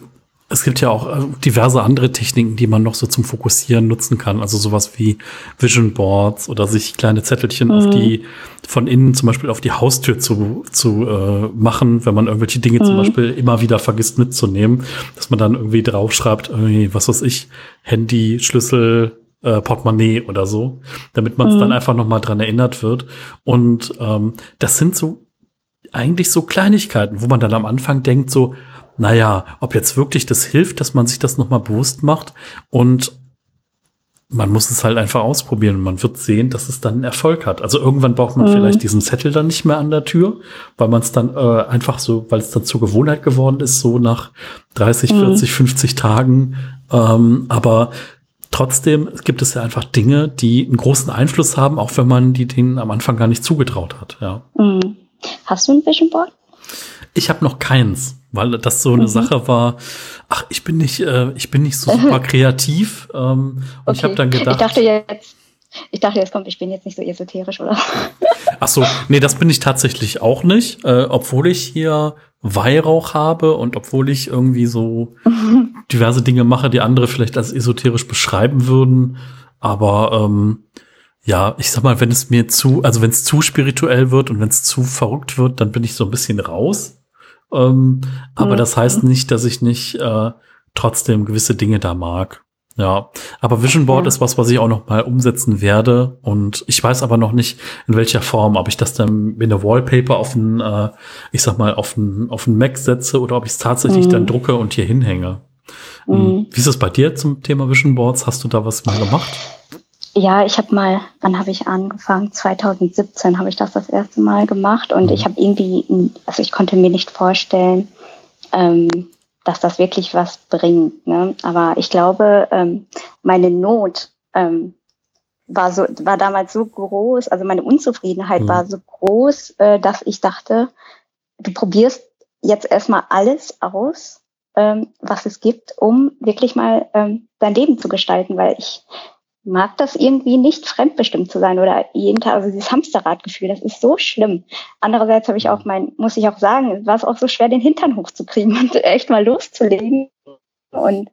es gibt ja auch äh, diverse andere Techniken, die man noch so zum Fokussieren nutzen kann. Also sowas wie Vision Boards oder sich kleine Zettelchen mhm. auf die, von innen zum Beispiel auf die Haustür zu, zu äh, machen, wenn man irgendwelche Dinge mhm. zum Beispiel immer wieder vergisst mitzunehmen, dass man dann irgendwie draufschreibt, irgendwie, was weiß ich, Handy, Schlüssel, äh, Portemonnaie oder so, damit man es mhm. dann einfach nochmal dran erinnert wird. Und ähm, das sind so eigentlich so Kleinigkeiten, wo man dann am Anfang denkt, so, naja, ob jetzt wirklich das hilft, dass man sich das nochmal bewusst macht und man muss es halt einfach ausprobieren und man wird sehen, dass es dann einen Erfolg hat. Also irgendwann braucht man mhm. vielleicht diesen Zettel dann nicht mehr an der Tür, weil man es dann äh, einfach so, weil es dann zur Gewohnheit geworden ist, so nach 30, mhm. 40, 50 Tagen. Ähm, aber trotzdem gibt es ja einfach Dinge, die einen großen Einfluss haben, auch wenn man die denen am Anfang gar nicht zugetraut hat. Ja. Mhm. Hast du ein Vision Board? Ich habe noch keins, weil das so eine mhm. Sache war. Ach, ich bin nicht, äh, ich bin nicht so *laughs* super kreativ. Ähm, und okay. ich habe dann gedacht. Ich dachte jetzt, ich dachte jetzt kommt, ich bin jetzt nicht so esoterisch, oder? Ach so, nee, das bin ich tatsächlich auch nicht, äh, obwohl ich hier Weihrauch habe und obwohl ich irgendwie so *laughs* diverse Dinge mache, die andere vielleicht als esoterisch beschreiben würden. Aber ähm, ja, ich sag mal, wenn es mir zu, also wenn es zu spirituell wird und wenn es zu verrückt wird, dann bin ich so ein bisschen raus. Ähm, aber mhm. das heißt nicht, dass ich nicht äh, trotzdem gewisse Dinge da mag. Ja, aber Vision Board ja. ist was, was ich auch noch mal umsetzen werde und ich weiß aber noch nicht in welcher Form, ob ich das dann in der Wallpaper auf ein, äh, ich sag mal auf ein auf ein Mac setze oder ob ich es tatsächlich mhm. dann drucke und hier hinhänge. Mhm. Wie ist es bei dir zum Thema Vision Boards? Hast du da was mal gemacht? Ja, ich habe mal, wann habe ich angefangen? 2017 habe ich das das erste Mal gemacht und mhm. ich habe irgendwie, also ich konnte mir nicht vorstellen, ähm, dass das wirklich was bringt. Ne? Aber ich glaube, ähm, meine Not ähm, war so, war damals so groß, also meine Unzufriedenheit mhm. war so groß, äh, dass ich dachte, du probierst jetzt erstmal alles aus, ähm, was es gibt, um wirklich mal ähm, dein Leben zu gestalten, weil ich mag das irgendwie nicht fremdbestimmt zu sein oder jeden Tag, also dieses Hamsterradgefühl, das ist so schlimm. Andererseits habe ich auch mein, muss ich auch sagen, war es auch so schwer, den Hintern hochzukriegen *laughs* und echt mal loszulegen. Und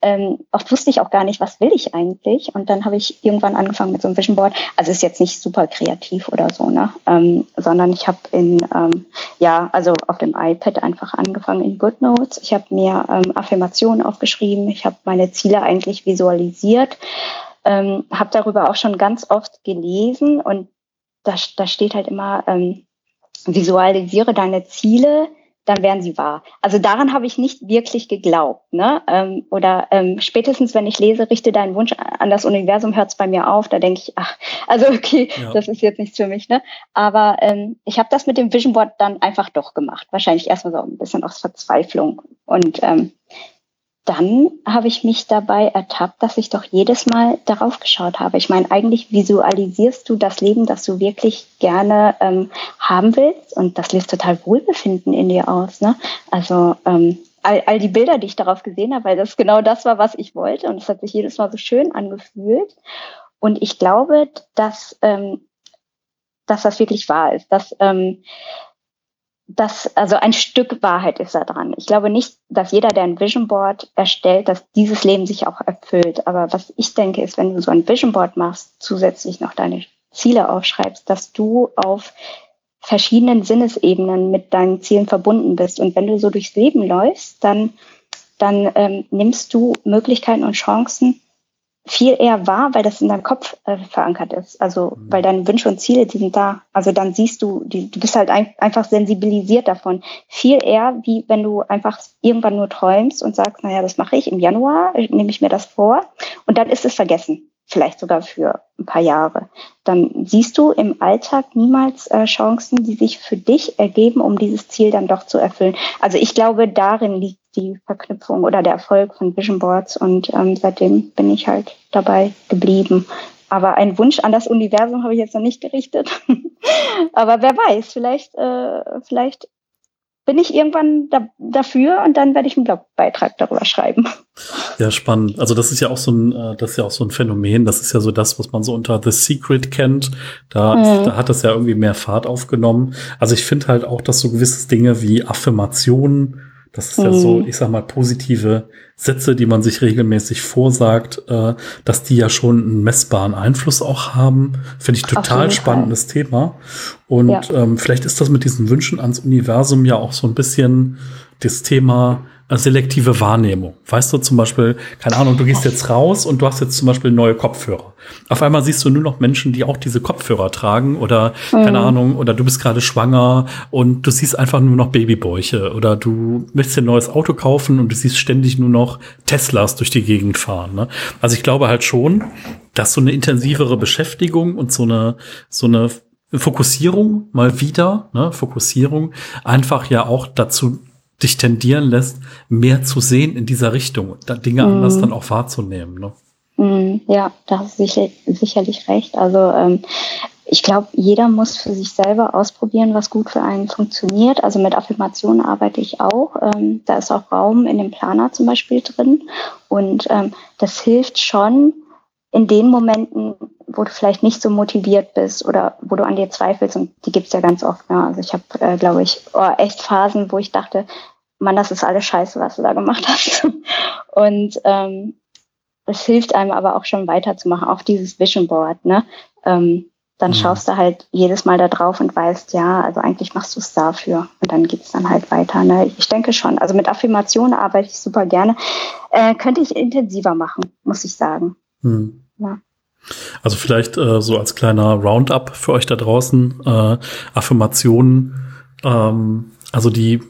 ähm, oft wusste ich auch gar nicht, was will ich eigentlich. Und dann habe ich irgendwann angefangen mit so einem Vision Board. Also ist jetzt nicht super kreativ oder so, ne? Ähm, sondern ich habe in, ähm, ja, also auf dem iPad einfach angefangen in GoodNotes. Ich habe mir ähm, Affirmationen aufgeschrieben. Ich habe meine Ziele eigentlich visualisiert ähm, habe darüber auch schon ganz oft gelesen und da, da steht halt immer, ähm, visualisiere deine Ziele, dann werden sie wahr. Also daran habe ich nicht wirklich geglaubt. Ne? Ähm, oder ähm, spätestens, wenn ich lese, richte deinen Wunsch an das Universum, hört es bei mir auf. Da denke ich, ach, *laughs* also okay, ja. das ist jetzt nichts für mich. Ne? Aber ähm, ich habe das mit dem Vision Board dann einfach doch gemacht. Wahrscheinlich erstmal so ein bisschen aus Verzweiflung. Und ähm, dann habe ich mich dabei ertappt, dass ich doch jedes Mal darauf geschaut habe. Ich meine, eigentlich visualisierst du das Leben, das du wirklich gerne ähm, haben willst und das löst total Wohlbefinden in dir aus. Ne? Also ähm, all, all die Bilder, die ich darauf gesehen habe, weil das genau das war, was ich wollte und es hat sich jedes Mal so schön angefühlt. Und ich glaube, dass, ähm, dass das wirklich wahr ist, dass ähm, das, also ein Stück Wahrheit ist da dran. Ich glaube nicht, dass jeder, der ein Vision Board erstellt, dass dieses Leben sich auch erfüllt. Aber was ich denke, ist, wenn du so ein Vision Board machst, zusätzlich noch deine Ziele aufschreibst, dass du auf verschiedenen Sinnesebenen mit deinen Zielen verbunden bist. Und wenn du so durchs Leben läufst, dann, dann ähm, nimmst du Möglichkeiten und Chancen viel eher wahr, weil das in deinem Kopf äh, verankert ist. Also mhm. weil deine Wünsche und Ziele, die sind da. Also dann siehst du, die, du bist halt ein, einfach sensibilisiert davon. Viel eher, wie wenn du einfach irgendwann nur träumst und sagst, naja, das mache ich im Januar, nehme ich mir das vor und dann ist es vergessen. Vielleicht sogar für ein paar Jahre, dann siehst du im Alltag niemals äh, Chancen, die sich für dich ergeben, um dieses Ziel dann doch zu erfüllen. Also ich glaube, darin liegt die Verknüpfung oder der Erfolg von Vision Boards und ähm, seitdem bin ich halt dabei geblieben. Aber einen Wunsch an das Universum habe ich jetzt noch nicht gerichtet. *laughs* Aber wer weiß, vielleicht, äh, vielleicht bin ich irgendwann da, dafür und dann werde ich einen Blogbeitrag darüber schreiben. Ja, spannend. Also das ist ja auch so ein, äh, das ist ja auch so ein Phänomen. Das ist ja so das, was man so unter The Secret kennt. Da, mhm. da hat das ja irgendwie mehr Fahrt aufgenommen. Also ich finde halt auch, dass so gewisse Dinge wie Affirmationen das ist mhm. ja so, mhm. ich sag mal, positive Sätze, die man sich regelmäßig vorsagt, äh, dass die ja schon einen messbaren Einfluss auch haben. Finde ich total spannendes Fall. Thema. Und ja. ähm, vielleicht ist das mit diesen Wünschen ans Universum ja auch so ein bisschen das Thema selektive Wahrnehmung. Weißt du zum Beispiel, keine Ahnung, du gehst jetzt raus und du hast jetzt zum Beispiel neue Kopfhörer. Auf einmal siehst du nur noch Menschen, die auch diese Kopfhörer tragen oder mhm. keine Ahnung, oder du bist gerade schwanger und du siehst einfach nur noch Babybäuche oder du möchtest ein neues Auto kaufen und du siehst ständig nur noch Teslas durch die Gegend fahren. Ne? Also ich glaube halt schon, dass so eine intensivere Beschäftigung und so eine, so eine Fokussierung mal wieder, ne, Fokussierung einfach ja auch dazu dich tendieren lässt, mehr zu sehen in dieser Richtung, Dinge mhm. anders dann auch wahrzunehmen. Ne? Mhm, ja, da hast du sicher, sicherlich recht. Also ähm, ich glaube, jeder muss für sich selber ausprobieren, was gut für einen funktioniert. Also mit Affirmationen arbeite ich auch. Ähm, da ist auch Raum in dem Planer zum Beispiel drin. Und ähm, das hilft schon in den Momenten, wo du vielleicht nicht so motiviert bist oder wo du an dir zweifelst. Und die gibt's ja ganz oft. Ne? Also ich habe, äh, glaube ich, oh, echt Phasen, wo ich dachte, Mann, das ist alles scheiße, was du da gemacht hast. *laughs* Und ähm, es hilft einem aber auch schon weiterzumachen, auch dieses Vision Board, ne? Ähm, dann mhm. schaust du halt jedes Mal da drauf und weißt, ja, also eigentlich machst du es dafür. Und dann geht's dann halt weiter. Ne? Ich denke schon. Also mit Affirmationen arbeite ich super gerne. Äh, könnte ich intensiver machen, muss ich sagen. Mhm. Ja. Also vielleicht äh, so als kleiner Roundup für euch da draußen, äh, Affirmationen, ähm, also die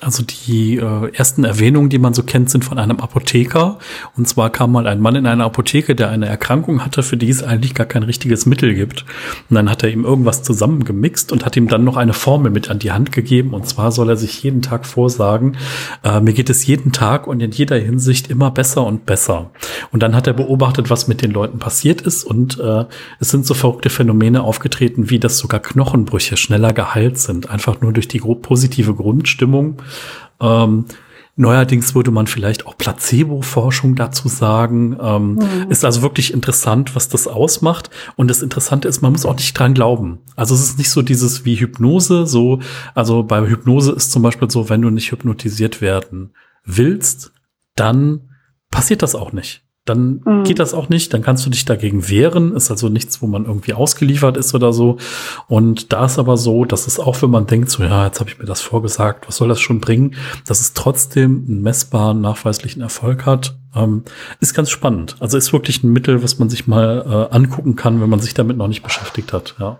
also die äh, ersten Erwähnungen, die man so kennt, sind von einem Apotheker. Und zwar kam mal ein Mann in eine Apotheke, der eine Erkrankung hatte, für die es eigentlich gar kein richtiges Mittel gibt. Und dann hat er ihm irgendwas zusammengemixt und hat ihm dann noch eine Formel mit an die Hand gegeben. Und zwar soll er sich jeden Tag vorsagen, äh, mir geht es jeden Tag und in jeder Hinsicht immer besser und besser. Und dann hat er beobachtet, was mit den Leuten passiert ist. Und äh, es sind so verrückte Phänomene aufgetreten, wie dass sogar Knochenbrüche schneller geheilt sind. Einfach nur durch die positive Grundstimmung ähm, Neuerdings würde man vielleicht auch Placebo-Forschung dazu sagen. Ähm, mhm. Ist also wirklich interessant, was das ausmacht. Und das Interessante ist, man muss auch nicht dran glauben. Also es ist nicht so dieses wie Hypnose. So, also bei Hypnose ist zum Beispiel so, wenn du nicht hypnotisiert werden willst, dann passiert das auch nicht dann mhm. geht das auch nicht. Dann kannst du dich dagegen wehren. Ist also nichts, wo man irgendwie ausgeliefert ist oder so. Und da ist aber so, dass es auch, wenn man denkt, so ja, jetzt habe ich mir das vorgesagt, was soll das schon bringen, dass es trotzdem einen messbaren, nachweislichen Erfolg hat, ähm, ist ganz spannend. Also ist wirklich ein Mittel, was man sich mal äh, angucken kann, wenn man sich damit noch nicht beschäftigt hat. Ja.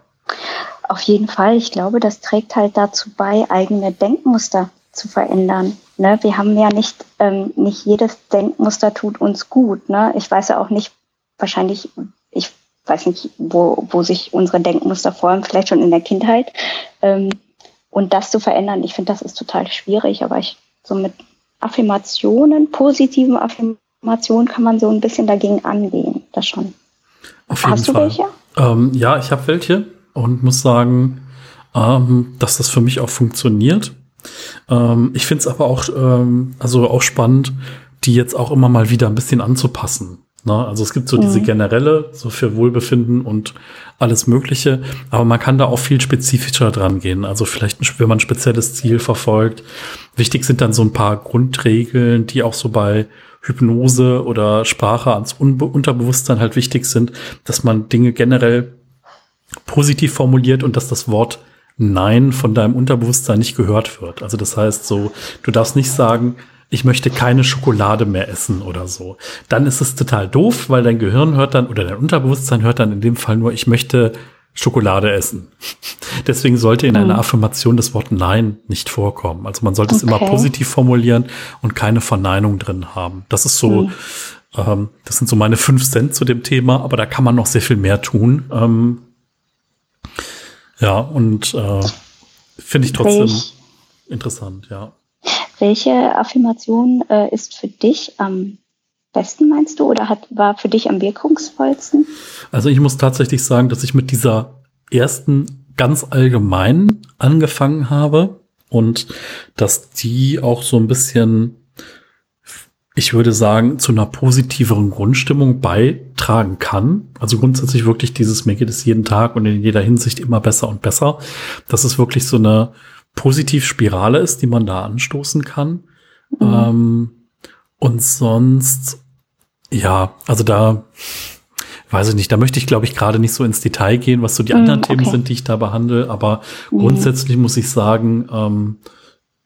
Auf jeden Fall. Ich glaube, das trägt halt dazu bei, eigene Denkmuster zu verändern. Ne? Wir haben ja nicht, ähm, nicht jedes Denkmuster tut uns gut. Ne? Ich weiß ja auch nicht, wahrscheinlich, ich weiß nicht, wo, wo sich unsere Denkmuster formen, vielleicht schon in der Kindheit. Ähm, und das zu verändern, ich finde, das ist total schwierig, aber ich so mit Affirmationen, positiven Affirmationen kann man so ein bisschen dagegen angehen. Das schon. Auf jeden Hast Fall. du welche? Ähm, ja, ich habe welche und muss sagen, ähm, dass das für mich auch funktioniert. Ähm, ich finde es aber auch, ähm, also auch spannend, die jetzt auch immer mal wieder ein bisschen anzupassen. Ne? Also es gibt so mhm. diese generelle, so für Wohlbefinden und alles Mögliche, aber man kann da auch viel spezifischer dran gehen. Also vielleicht, wenn man ein spezielles Ziel verfolgt. Wichtig sind dann so ein paar Grundregeln, die auch so bei Hypnose oder Sprache ans Unbe Unterbewusstsein halt wichtig sind, dass man Dinge generell positiv formuliert und dass das Wort Nein von deinem Unterbewusstsein nicht gehört wird. Also das heißt so, du darfst nicht sagen, ich möchte keine Schokolade mehr essen oder so. Dann ist es total doof, weil dein Gehirn hört dann oder dein Unterbewusstsein hört dann in dem Fall nur, ich möchte Schokolade essen. *laughs* Deswegen sollte in einer hm. Affirmation das Wort Nein nicht vorkommen. Also man sollte okay. es immer positiv formulieren und keine Verneinung drin haben. Das ist so, mhm. Ähm, das sind so meine fünf Cent zu dem Thema, aber da kann man noch sehr viel mehr tun. Ähm, ja, und äh, finde ich trotzdem Welch, interessant, ja. Welche Affirmation äh, ist für dich am besten, meinst du, oder hat, war für dich am wirkungsvollsten? Also ich muss tatsächlich sagen, dass ich mit dieser ersten ganz allgemein angefangen habe und dass die auch so ein bisschen ich würde sagen, zu einer positiveren Grundstimmung beitragen kann. Also grundsätzlich wirklich dieses, mir geht es jeden Tag und in jeder Hinsicht immer besser und besser. Dass es wirklich so eine Positivspirale ist, die man da anstoßen kann. Mhm. Ähm, und sonst, ja, also da, weiß ich nicht, da möchte ich, glaube ich, gerade nicht so ins Detail gehen, was so die mhm, anderen okay. Themen sind, die ich da behandle. Aber mhm. grundsätzlich muss ich sagen, ähm,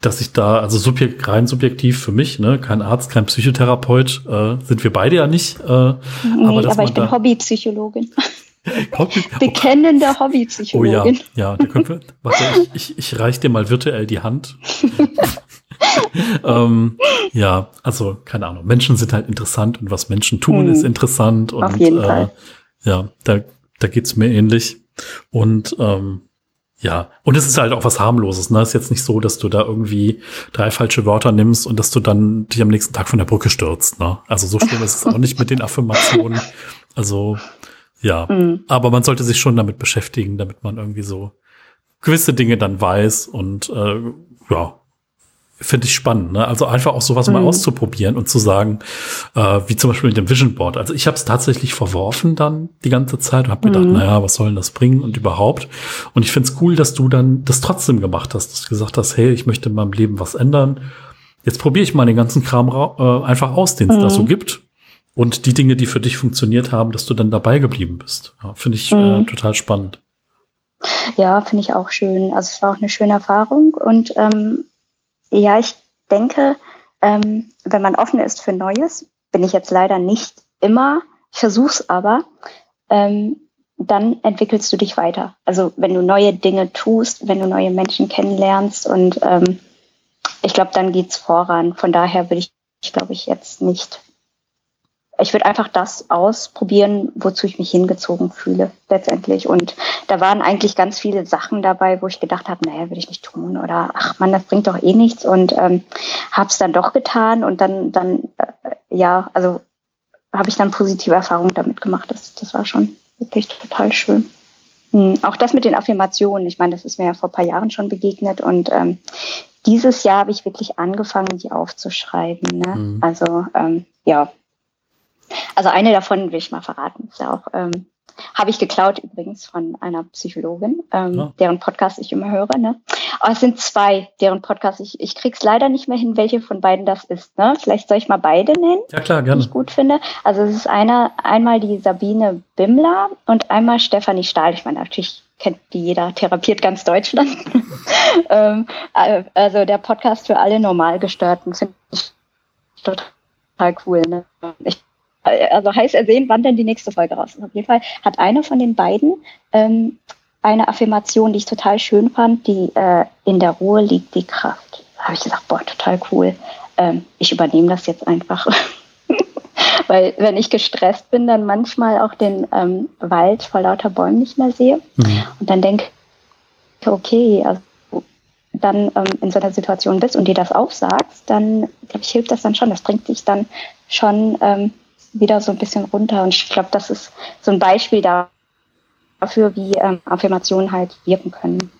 dass ich da, also subjekt, rein subjektiv für mich, ne, kein Arzt, kein Psychotherapeut, äh, sind wir beide ja nicht. Äh, nee, aber, aber ich bin Hobbypsychologin. *laughs* Hobby *laughs* Bekennende oh, Hobbypsychologin. Oh ja, ja, da können wir, warte, ich, ich, ich reich dir mal virtuell die Hand. *laughs* ähm, ja, also keine Ahnung. Menschen sind halt interessant und was Menschen tun, hm. ist interessant. Und, Auf jeden äh, Fall. Ja, da, da geht's mir ähnlich. Und ähm, ja, und es ist halt auch was harmloses. Ne? Es ist jetzt nicht so, dass du da irgendwie drei falsche Wörter nimmst und dass du dann dich am nächsten Tag von der Brücke stürzt. Ne? Also so schlimm ist es auch nicht mit den Affirmationen. Also ja, *laughs* mhm. aber man sollte sich schon damit beschäftigen, damit man irgendwie so gewisse Dinge dann weiß und äh, ja, finde ich spannend. Ne? Also einfach auch sowas mhm. mal auszuprobieren und zu sagen, äh, wie zum Beispiel mit dem Vision Board. Also ich habe es tatsächlich verworfen dann die ganze Zeit und habe mhm. gedacht, naja, was soll denn das bringen und überhaupt. Und ich finde es cool, dass du dann das trotzdem gemacht hast, dass du gesagt hast, hey, ich möchte in meinem Leben was ändern. Jetzt probiere ich mal den ganzen Kram äh, einfach aus, den es mhm. da so mhm. gibt. Und die Dinge, die für dich funktioniert haben, dass du dann dabei geblieben bist. Ja, finde ich äh, mhm. total spannend. Ja, finde ich auch schön. Also es war auch eine schöne Erfahrung und ähm, ja, ich denke, ähm, wenn man offen ist für Neues, bin ich jetzt leider nicht immer, ich versuche es aber, ähm, dann entwickelst du dich weiter. Also wenn du neue Dinge tust, wenn du neue Menschen kennenlernst und ähm, ich glaube, dann geht's voran. Von daher würde ich, ich glaube ich, jetzt nicht ich würde einfach das ausprobieren, wozu ich mich hingezogen fühle, letztendlich. Und da waren eigentlich ganz viele Sachen dabei, wo ich gedacht habe, naja, würde ich nicht tun oder ach man, das bringt doch eh nichts und ähm, habe es dann doch getan und dann, dann äh, ja, also habe ich dann positive Erfahrungen damit gemacht. Das, das war schon wirklich total schön. Hm, auch das mit den Affirmationen, ich meine, das ist mir ja vor ein paar Jahren schon begegnet und ähm, dieses Jahr habe ich wirklich angefangen, die aufzuschreiben. Ne? Mhm. Also ähm, ja, also eine davon will ich mal verraten. Ist ja auch, ähm, habe ich geklaut übrigens von einer Psychologin, ähm, ja. deren Podcast ich immer höre. Ne? Aber es sind zwei, deren Podcast ich, ich krieg's leider nicht mehr hin, welche von beiden das ist. Ne? Vielleicht soll ich mal beide nennen, ja, klar, gerne. die ich gut finde. Also es ist einer, einmal die Sabine Bimmler und einmal Stefanie Stahl. Ich meine, natürlich kennt die jeder, therapiert ganz Deutschland. *laughs* ähm, äh, also der Podcast für alle Normalgestörten finde ich total cool. Ne? Ich also heiß ersehen, wann denn die nächste Folge raus ist. Auf jeden Fall hat eine von den beiden ähm, eine Affirmation, die ich total schön fand, die äh, in der Ruhe liegt die Kraft. Da habe ich gesagt, boah, total cool. Ähm, ich übernehme das jetzt einfach. *laughs* Weil wenn ich gestresst bin, dann manchmal auch den ähm, Wald vor lauter Bäumen nicht mehr sehe. Mhm. Und dann denke okay, also dann ähm, in so einer Situation bist und dir das aufsagst, dann glaube ich, hilft das dann schon. Das bringt dich dann schon ähm, wieder so ein bisschen runter. Und ich glaube, das ist so ein Beispiel dafür, wie ähm, Affirmationen halt wirken können.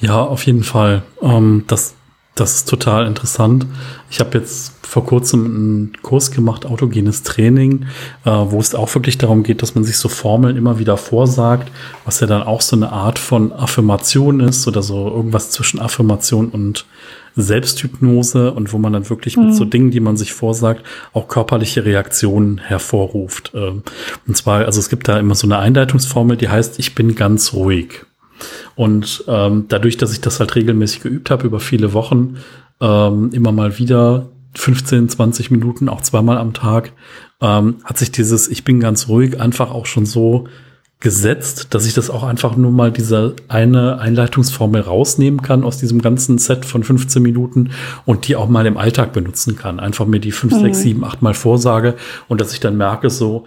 Ja, auf jeden Fall. Ähm, das, das ist total interessant. Ich habe jetzt vor kurzem einen Kurs gemacht, autogenes Training, äh, wo es auch wirklich darum geht, dass man sich so Formeln immer wieder vorsagt, was ja dann auch so eine Art von Affirmation ist oder so irgendwas zwischen Affirmation und Selbsthypnose und wo man dann wirklich mhm. mit so mhm. Dingen, die man sich vorsagt, auch körperliche Reaktionen hervorruft. Ähm, und zwar, also es gibt da immer so eine Einleitungsformel, die heißt, ich bin ganz ruhig. Und ähm, dadurch, dass ich das halt regelmäßig geübt habe über viele Wochen, ähm, immer mal wieder 15, 20 Minuten, auch zweimal am Tag, ähm, hat sich dieses Ich bin ganz ruhig einfach auch schon so gesetzt, dass ich das auch einfach nur mal diese eine Einleitungsformel rausnehmen kann aus diesem ganzen Set von 15 Minuten und die auch mal im Alltag benutzen kann. Einfach mir die 5, 6, 7, 8 Mal vorsage und dass ich dann merke, so,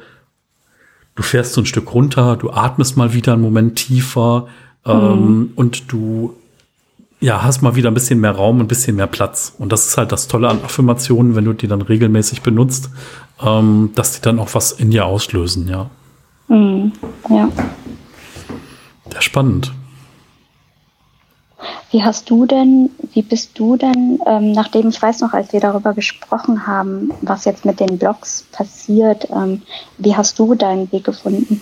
du fährst so ein Stück runter, du atmest mal wieder einen Moment tiefer ähm, mhm. und du ja, hast mal wieder ein bisschen mehr Raum, ein bisschen mehr Platz. Und das ist halt das Tolle an Affirmationen, wenn du die dann regelmäßig benutzt, ähm, dass die dann auch was in dir auslösen, ja. Mhm. Ja. Ja, spannend. Wie hast du denn, wie bist du denn, ähm, nachdem ich weiß noch, als wir darüber gesprochen haben, was jetzt mit den Blogs passiert, ähm, wie hast du deinen Weg gefunden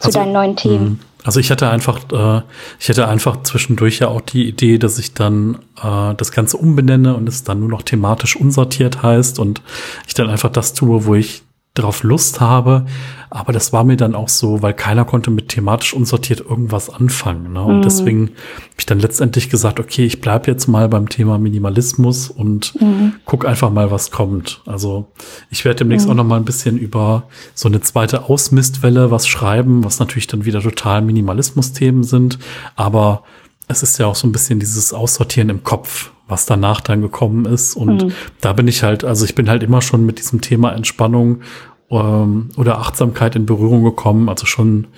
zu also, deinen neuen Themen? Also ich hatte einfach, äh, ich hatte einfach zwischendurch ja auch die Idee, dass ich dann äh, das Ganze umbenenne und es dann nur noch thematisch unsortiert heißt und ich dann einfach das tue, wo ich drauf Lust habe. Aber das war mir dann auch so, weil keiner konnte mit thematisch unsortiert irgendwas anfangen. Ne? Und mhm. deswegen habe ich dann letztendlich gesagt, okay, ich bleib jetzt mal beim Thema Minimalismus und mhm. guck einfach mal, was kommt. Also ich werde demnächst mhm. auch noch mal ein bisschen über so eine zweite Ausmistwelle was schreiben, was natürlich dann wieder total Minimalismus-Themen sind. Aber es ist ja auch so ein bisschen dieses Aussortieren im Kopf, was danach dann gekommen ist. Und mhm. da bin ich halt, also ich bin halt immer schon mit diesem Thema Entspannung ähm, oder Achtsamkeit in Berührung gekommen. Also schon,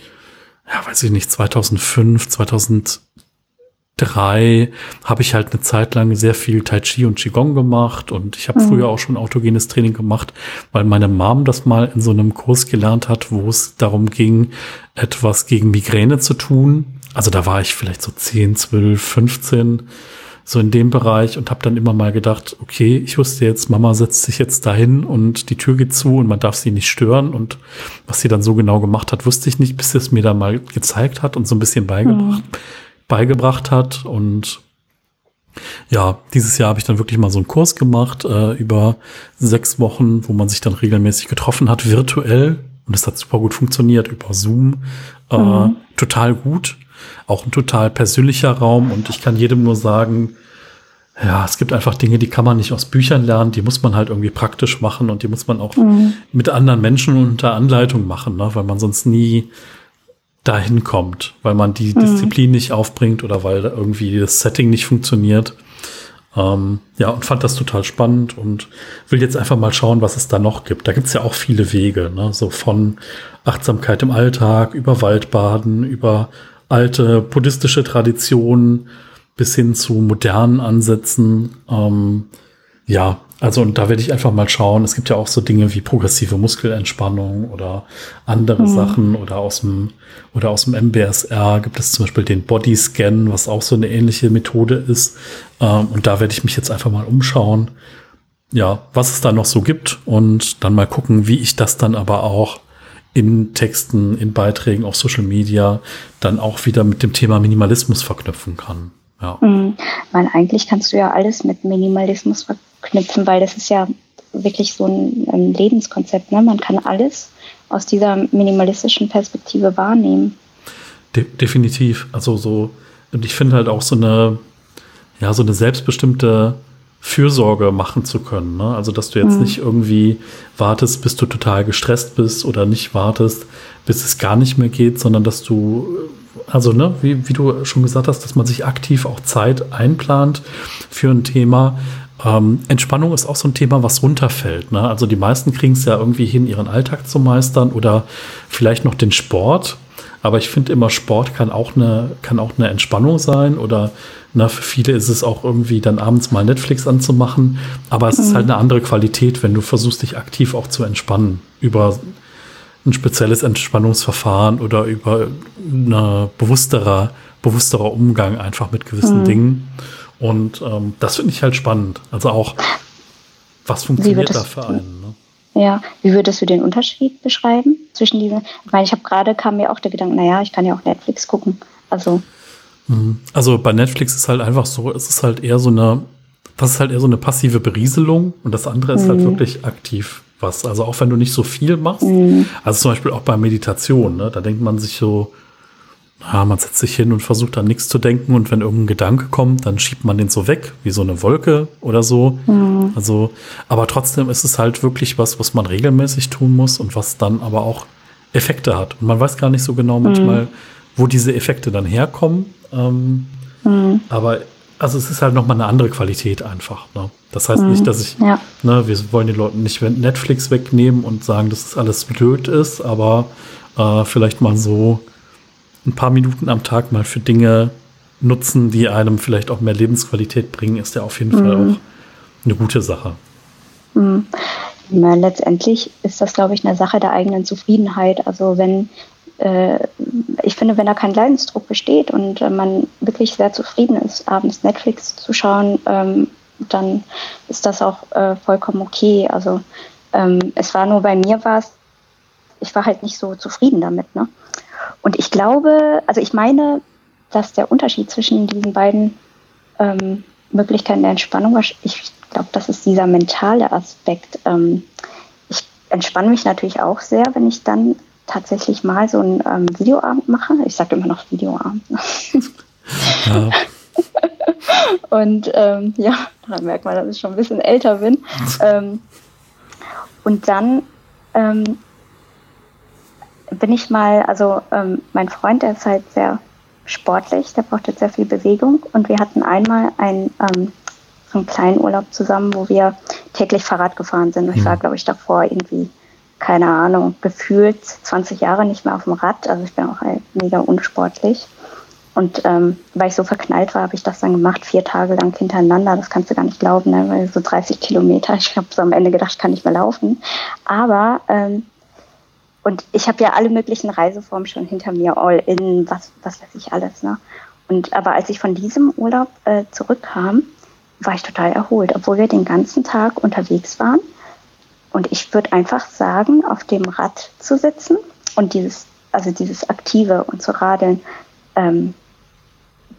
ja, weiß ich nicht, 2005, 2003 habe ich halt eine Zeit lang sehr viel Tai Chi und Qigong gemacht und ich habe mhm. früher auch schon autogenes Training gemacht, weil meine Mom das mal in so einem Kurs gelernt hat, wo es darum ging, etwas gegen Migräne zu tun. Also da war ich vielleicht so 10, 12, 15 so in dem Bereich und habe dann immer mal gedacht, okay, ich wusste jetzt, Mama setzt sich jetzt dahin und die Tür geht zu und man darf sie nicht stören und was sie dann so genau gemacht hat, wusste ich nicht, bis sie es mir dann mal gezeigt hat und so ein bisschen beigebracht, mhm. beigebracht hat und ja, dieses Jahr habe ich dann wirklich mal so einen Kurs gemacht äh, über sechs Wochen, wo man sich dann regelmäßig getroffen hat, virtuell. Und es hat super gut funktioniert über Zoom. Äh, mhm. Total gut auch ein total persönlicher Raum und ich kann jedem nur sagen, ja, es gibt einfach Dinge, die kann man nicht aus Büchern lernen, die muss man halt irgendwie praktisch machen und die muss man auch mhm. mit anderen Menschen unter Anleitung machen, ne? weil man sonst nie dahin kommt, weil man die mhm. Disziplin nicht aufbringt oder weil irgendwie das Setting nicht funktioniert. Ähm, ja, und fand das total spannend und will jetzt einfach mal schauen, was es da noch gibt. Da gibt's ja auch viele Wege, ne? so von Achtsamkeit im Alltag, über Waldbaden, über alte buddhistische Traditionen bis hin zu modernen Ansätzen. Ähm, ja, also und da werde ich einfach mal schauen. Es gibt ja auch so Dinge wie progressive Muskelentspannung oder andere mhm. Sachen oder aus dem oder aus dem MBSR gibt es zum Beispiel den Bodyscan, was auch so eine ähnliche Methode ist. Ähm, und da werde ich mich jetzt einfach mal umschauen, ja, was es da noch so gibt und dann mal gucken, wie ich das dann aber auch in Texten, in Beiträgen auf Social Media dann auch wieder mit dem Thema Minimalismus verknüpfen kann. Ja. Mhm. Weil eigentlich kannst du ja alles mit Minimalismus verknüpfen, weil das ist ja wirklich so ein, ein Lebenskonzept. Ne? Man kann alles aus dieser minimalistischen Perspektive wahrnehmen. De definitiv. Also so, und ich finde halt auch so eine, ja, so eine selbstbestimmte Fürsorge machen zu können. Ne? Also, dass du jetzt mhm. nicht irgendwie wartest, bis du total gestresst bist oder nicht wartest, bis es gar nicht mehr geht, sondern dass du, also, ne, wie, wie du schon gesagt hast, dass man sich aktiv auch Zeit einplant für ein Thema. Ähm, Entspannung ist auch so ein Thema, was runterfällt. Ne? Also, die meisten kriegen es ja irgendwie hin, ihren Alltag zu meistern oder vielleicht noch den Sport. Aber ich finde immer, Sport kann auch eine, kann auch eine Entspannung sein oder na, für viele ist es auch irgendwie dann abends mal Netflix anzumachen. Aber es mhm. ist halt eine andere Qualität, wenn du versuchst, dich aktiv auch zu entspannen über ein spezielles Entspannungsverfahren oder über eine bewussterer, bewussterer Umgang einfach mit gewissen mhm. Dingen. Und ähm, das finde ich halt spannend. Also auch, was funktioniert da für einen? Ne? Ja, wie würdest du den Unterschied beschreiben zwischen diesen? Ich meine, ich habe gerade kam mir auch der Gedanke, naja, ich kann ja auch Netflix gucken. Also Mhm. Also bei Netflix ist halt einfach so, es ist halt eher so eine, das ist halt eher so eine passive Berieselung und das andere ist halt mhm. halt wirklich aktiv was. Also auch wenn du nicht so viel machst, mhm. also zum Beispiel auch bei Meditation, ne, da denkt man sich so, ja, man setzt sich hin und versucht dann nichts zu denken und wenn irgendein Gedanke kommt, dann schiebt man den so weg, wie so eine Wolke oder so. Mhm. Also, aber trotzdem ist es halt wirklich was, was man regelmäßig tun muss und was dann aber auch Effekte hat. Und man weiß gar nicht so genau manchmal, mhm. Wo diese Effekte dann herkommen. Ähm, mhm. Aber also es ist halt nochmal eine andere Qualität einfach. Ne? Das heißt mhm. nicht, dass ich, ja. ne, wir wollen den Leuten nicht Netflix wegnehmen und sagen, dass das alles blöd ist, aber äh, vielleicht mal so ein paar Minuten am Tag mal für Dinge nutzen, die einem vielleicht auch mehr Lebensqualität bringen, ist ja auf jeden mhm. Fall auch eine gute Sache. Mhm. Na, letztendlich ist das, glaube ich, eine Sache der eigenen Zufriedenheit. Also wenn äh, ich finde, wenn da kein Leidensdruck besteht und äh, man wirklich sehr zufrieden ist, abends Netflix zu schauen, ähm, dann ist das auch äh, vollkommen okay. Also ähm, es war nur bei mir war es, ich war halt nicht so zufrieden damit. Ne? Und ich glaube, also ich meine, dass der Unterschied zwischen diesen beiden ähm, Möglichkeiten der Entspannung war, ich glaube, das ist dieser mentale Aspekt. Ähm, ich entspanne mich natürlich auch sehr, wenn ich dann tatsächlich mal so einen ähm, Videoabend mache. Ich sage immer noch Videoabend. Ja. *laughs* und ähm, ja, da merkt man, dass ich schon ein bisschen älter bin. Ähm, und dann ähm, bin ich mal, also ähm, mein Freund, der ist halt sehr sportlich, der braucht jetzt sehr viel Bewegung und wir hatten einmal einen, ähm, einen kleinen Urlaub zusammen, wo wir täglich Fahrrad gefahren sind. Ich war, mhm. glaube ich, davor irgendwie, keine Ahnung, gefühlt 20 Jahre nicht mehr auf dem Rad. Also ich bin auch halt mega unsportlich. Und ähm, weil ich so verknallt war, habe ich das dann gemacht, vier Tage lang hintereinander. Das kannst du gar nicht glauben, ne? weil so 30 Kilometer. Ich habe so am Ende gedacht, ich kann nicht mehr laufen. Aber ähm, und ich habe ja alle möglichen Reiseformen schon hinter mir, all in, was, was weiß ich alles. Ne? Und aber als ich von diesem Urlaub äh, zurückkam, war ich total erholt, obwohl wir den ganzen Tag unterwegs waren. Und ich würde einfach sagen, auf dem Rad zu sitzen und dieses, also dieses Aktive und zu radeln, ähm,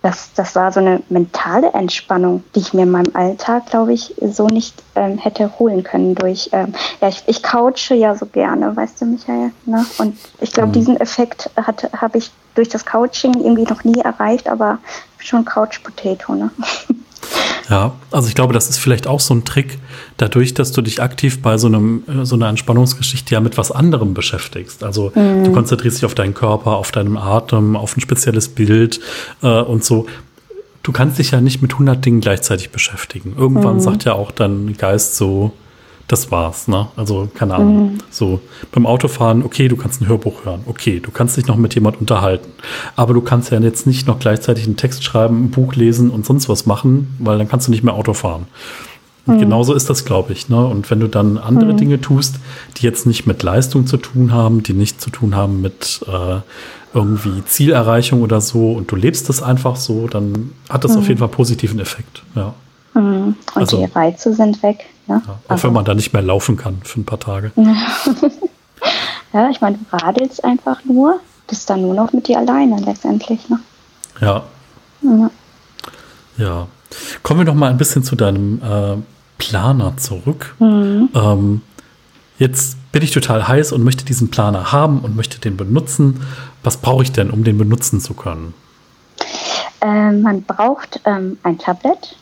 das, das war so eine mentale Entspannung, die ich mir in meinem Alltag, glaube ich, so nicht ähm, hätte holen können durch, ähm, ja, ich, ich couche ja so gerne, weißt du, Michael, ne? Und ich glaube, mhm. diesen Effekt habe ich durch das Couching irgendwie noch nie erreicht, aber schon Couch Potato, ne? *laughs* Ja, also ich glaube, das ist vielleicht auch so ein Trick, dadurch, dass du dich aktiv bei so einem äh, so einer Entspannungsgeschichte ja mit was anderem beschäftigst. Also mhm. du konzentrierst dich auf deinen Körper, auf deinen Atem, auf ein spezielles Bild äh, und so. Du kannst dich ja nicht mit 100 Dingen gleichzeitig beschäftigen. Irgendwann mhm. sagt ja auch dein Geist so, das war's, ne? Also, keine Ahnung. Mhm. So, beim Autofahren, okay, du kannst ein Hörbuch hören, okay, du kannst dich noch mit jemand unterhalten. Aber du kannst ja jetzt nicht noch gleichzeitig einen Text schreiben, ein Buch lesen und sonst was machen, weil dann kannst du nicht mehr Auto fahren. Und mhm. genauso ist das, glaube ich. Ne? Und wenn du dann andere mhm. Dinge tust, die jetzt nicht mit Leistung zu tun haben, die nicht zu tun haben mit äh, irgendwie Zielerreichung oder so, und du lebst das einfach so, dann hat das auf mhm. jeden Fall positiven Effekt. Ja. Mhm. Und also, die Reize sind weg. Ne? Ja, auch also. wenn man da nicht mehr laufen kann für ein paar Tage. *laughs* ja, ich meine, du radelst einfach nur, bist dann nur noch mit dir alleine letztendlich. Ne? Ja. ja. Ja. Kommen wir noch mal ein bisschen zu deinem äh, Planer zurück. Mhm. Ähm, jetzt bin ich total heiß und möchte diesen Planer haben und möchte den benutzen. Was brauche ich denn, um den benutzen zu können? Ähm, man braucht ähm, ein Tablet,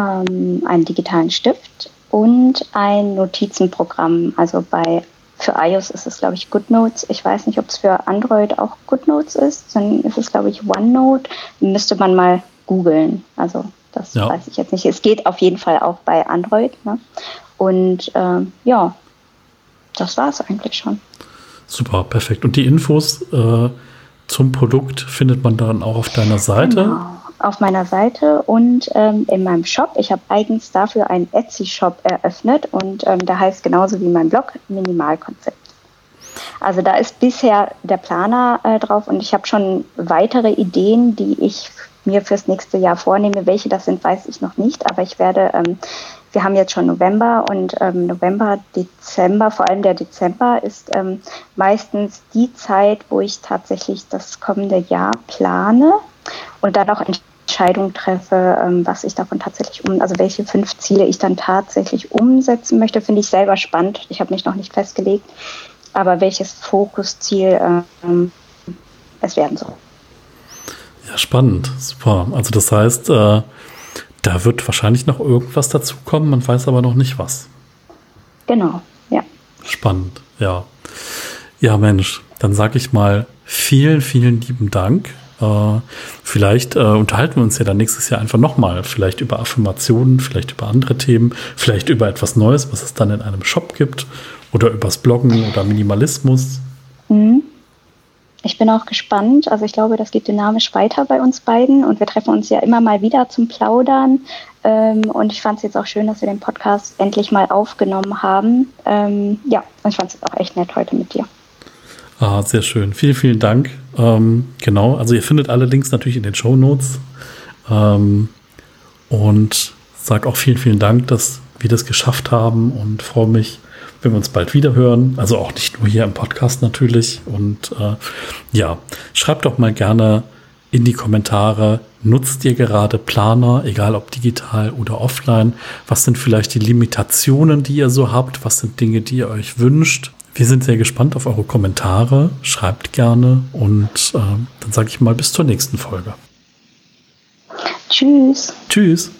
ähm, einen digitalen Stift und ein Notizenprogramm. Also bei für iOS ist es, glaube ich, GoodNotes. Ich weiß nicht, ob es für Android auch GoodNotes ist. Dann ist es, glaube ich, OneNote. Müsste man mal googeln. Also das ja. weiß ich jetzt nicht. Es geht auf jeden Fall auch bei Android. Ne? Und ähm, ja, das war es eigentlich schon. Super, perfekt. Und die Infos äh, zum Produkt findet man dann auch auf deiner Seite? Genau auf meiner Seite und ähm, in meinem Shop. Ich habe eigens dafür einen Etsy-Shop eröffnet und ähm, da heißt genauso wie mein Blog Minimalkonzept. Also da ist bisher der Planer äh, drauf und ich habe schon weitere Ideen, die ich mir fürs nächste Jahr vornehme. Welche das sind, weiß ich noch nicht, aber ich werde, ähm, wir haben jetzt schon November und ähm, November, Dezember, vor allem der Dezember ist ähm, meistens die Zeit, wo ich tatsächlich das kommende Jahr plane und dann auch Entscheidung treffe, ähm, was ich davon tatsächlich um, also welche fünf Ziele ich dann tatsächlich umsetzen möchte, finde ich selber spannend. Ich habe mich noch nicht festgelegt, aber welches Fokusziel ähm, es werden soll. Ja, spannend, super. Also das heißt, äh, da wird wahrscheinlich noch irgendwas dazukommen, man weiß aber noch nicht was. Genau, ja. Spannend, ja. Ja, Mensch, dann sage ich mal vielen, vielen lieben Dank. Äh, vielleicht äh, unterhalten wir uns ja dann nächstes Jahr einfach nochmal. Vielleicht über Affirmationen, vielleicht über andere Themen, vielleicht über etwas Neues, was es dann in einem Shop gibt oder übers Bloggen oder Minimalismus. Mhm. Ich bin auch gespannt. Also ich glaube, das geht dynamisch weiter bei uns beiden und wir treffen uns ja immer mal wieder zum Plaudern. Ähm, und ich fand es jetzt auch schön, dass wir den Podcast endlich mal aufgenommen haben. Ähm, ja, ich fand es jetzt auch echt nett heute mit dir. Ah, sehr schön. Vielen, vielen Dank. Ähm, genau, also ihr findet alle Links natürlich in den Show Notes. Ähm, und sag auch vielen, vielen Dank, dass wir das geschafft haben und freue mich, wenn wir uns bald wieder hören. Also auch nicht nur hier im Podcast natürlich. Und äh, ja, schreibt doch mal gerne in die Kommentare, nutzt ihr gerade Planer, egal ob digital oder offline? Was sind vielleicht die Limitationen, die ihr so habt? Was sind Dinge, die ihr euch wünscht? Wir sind sehr gespannt auf eure Kommentare. Schreibt gerne und äh, dann sage ich mal bis zur nächsten Folge. Tschüss. Tschüss.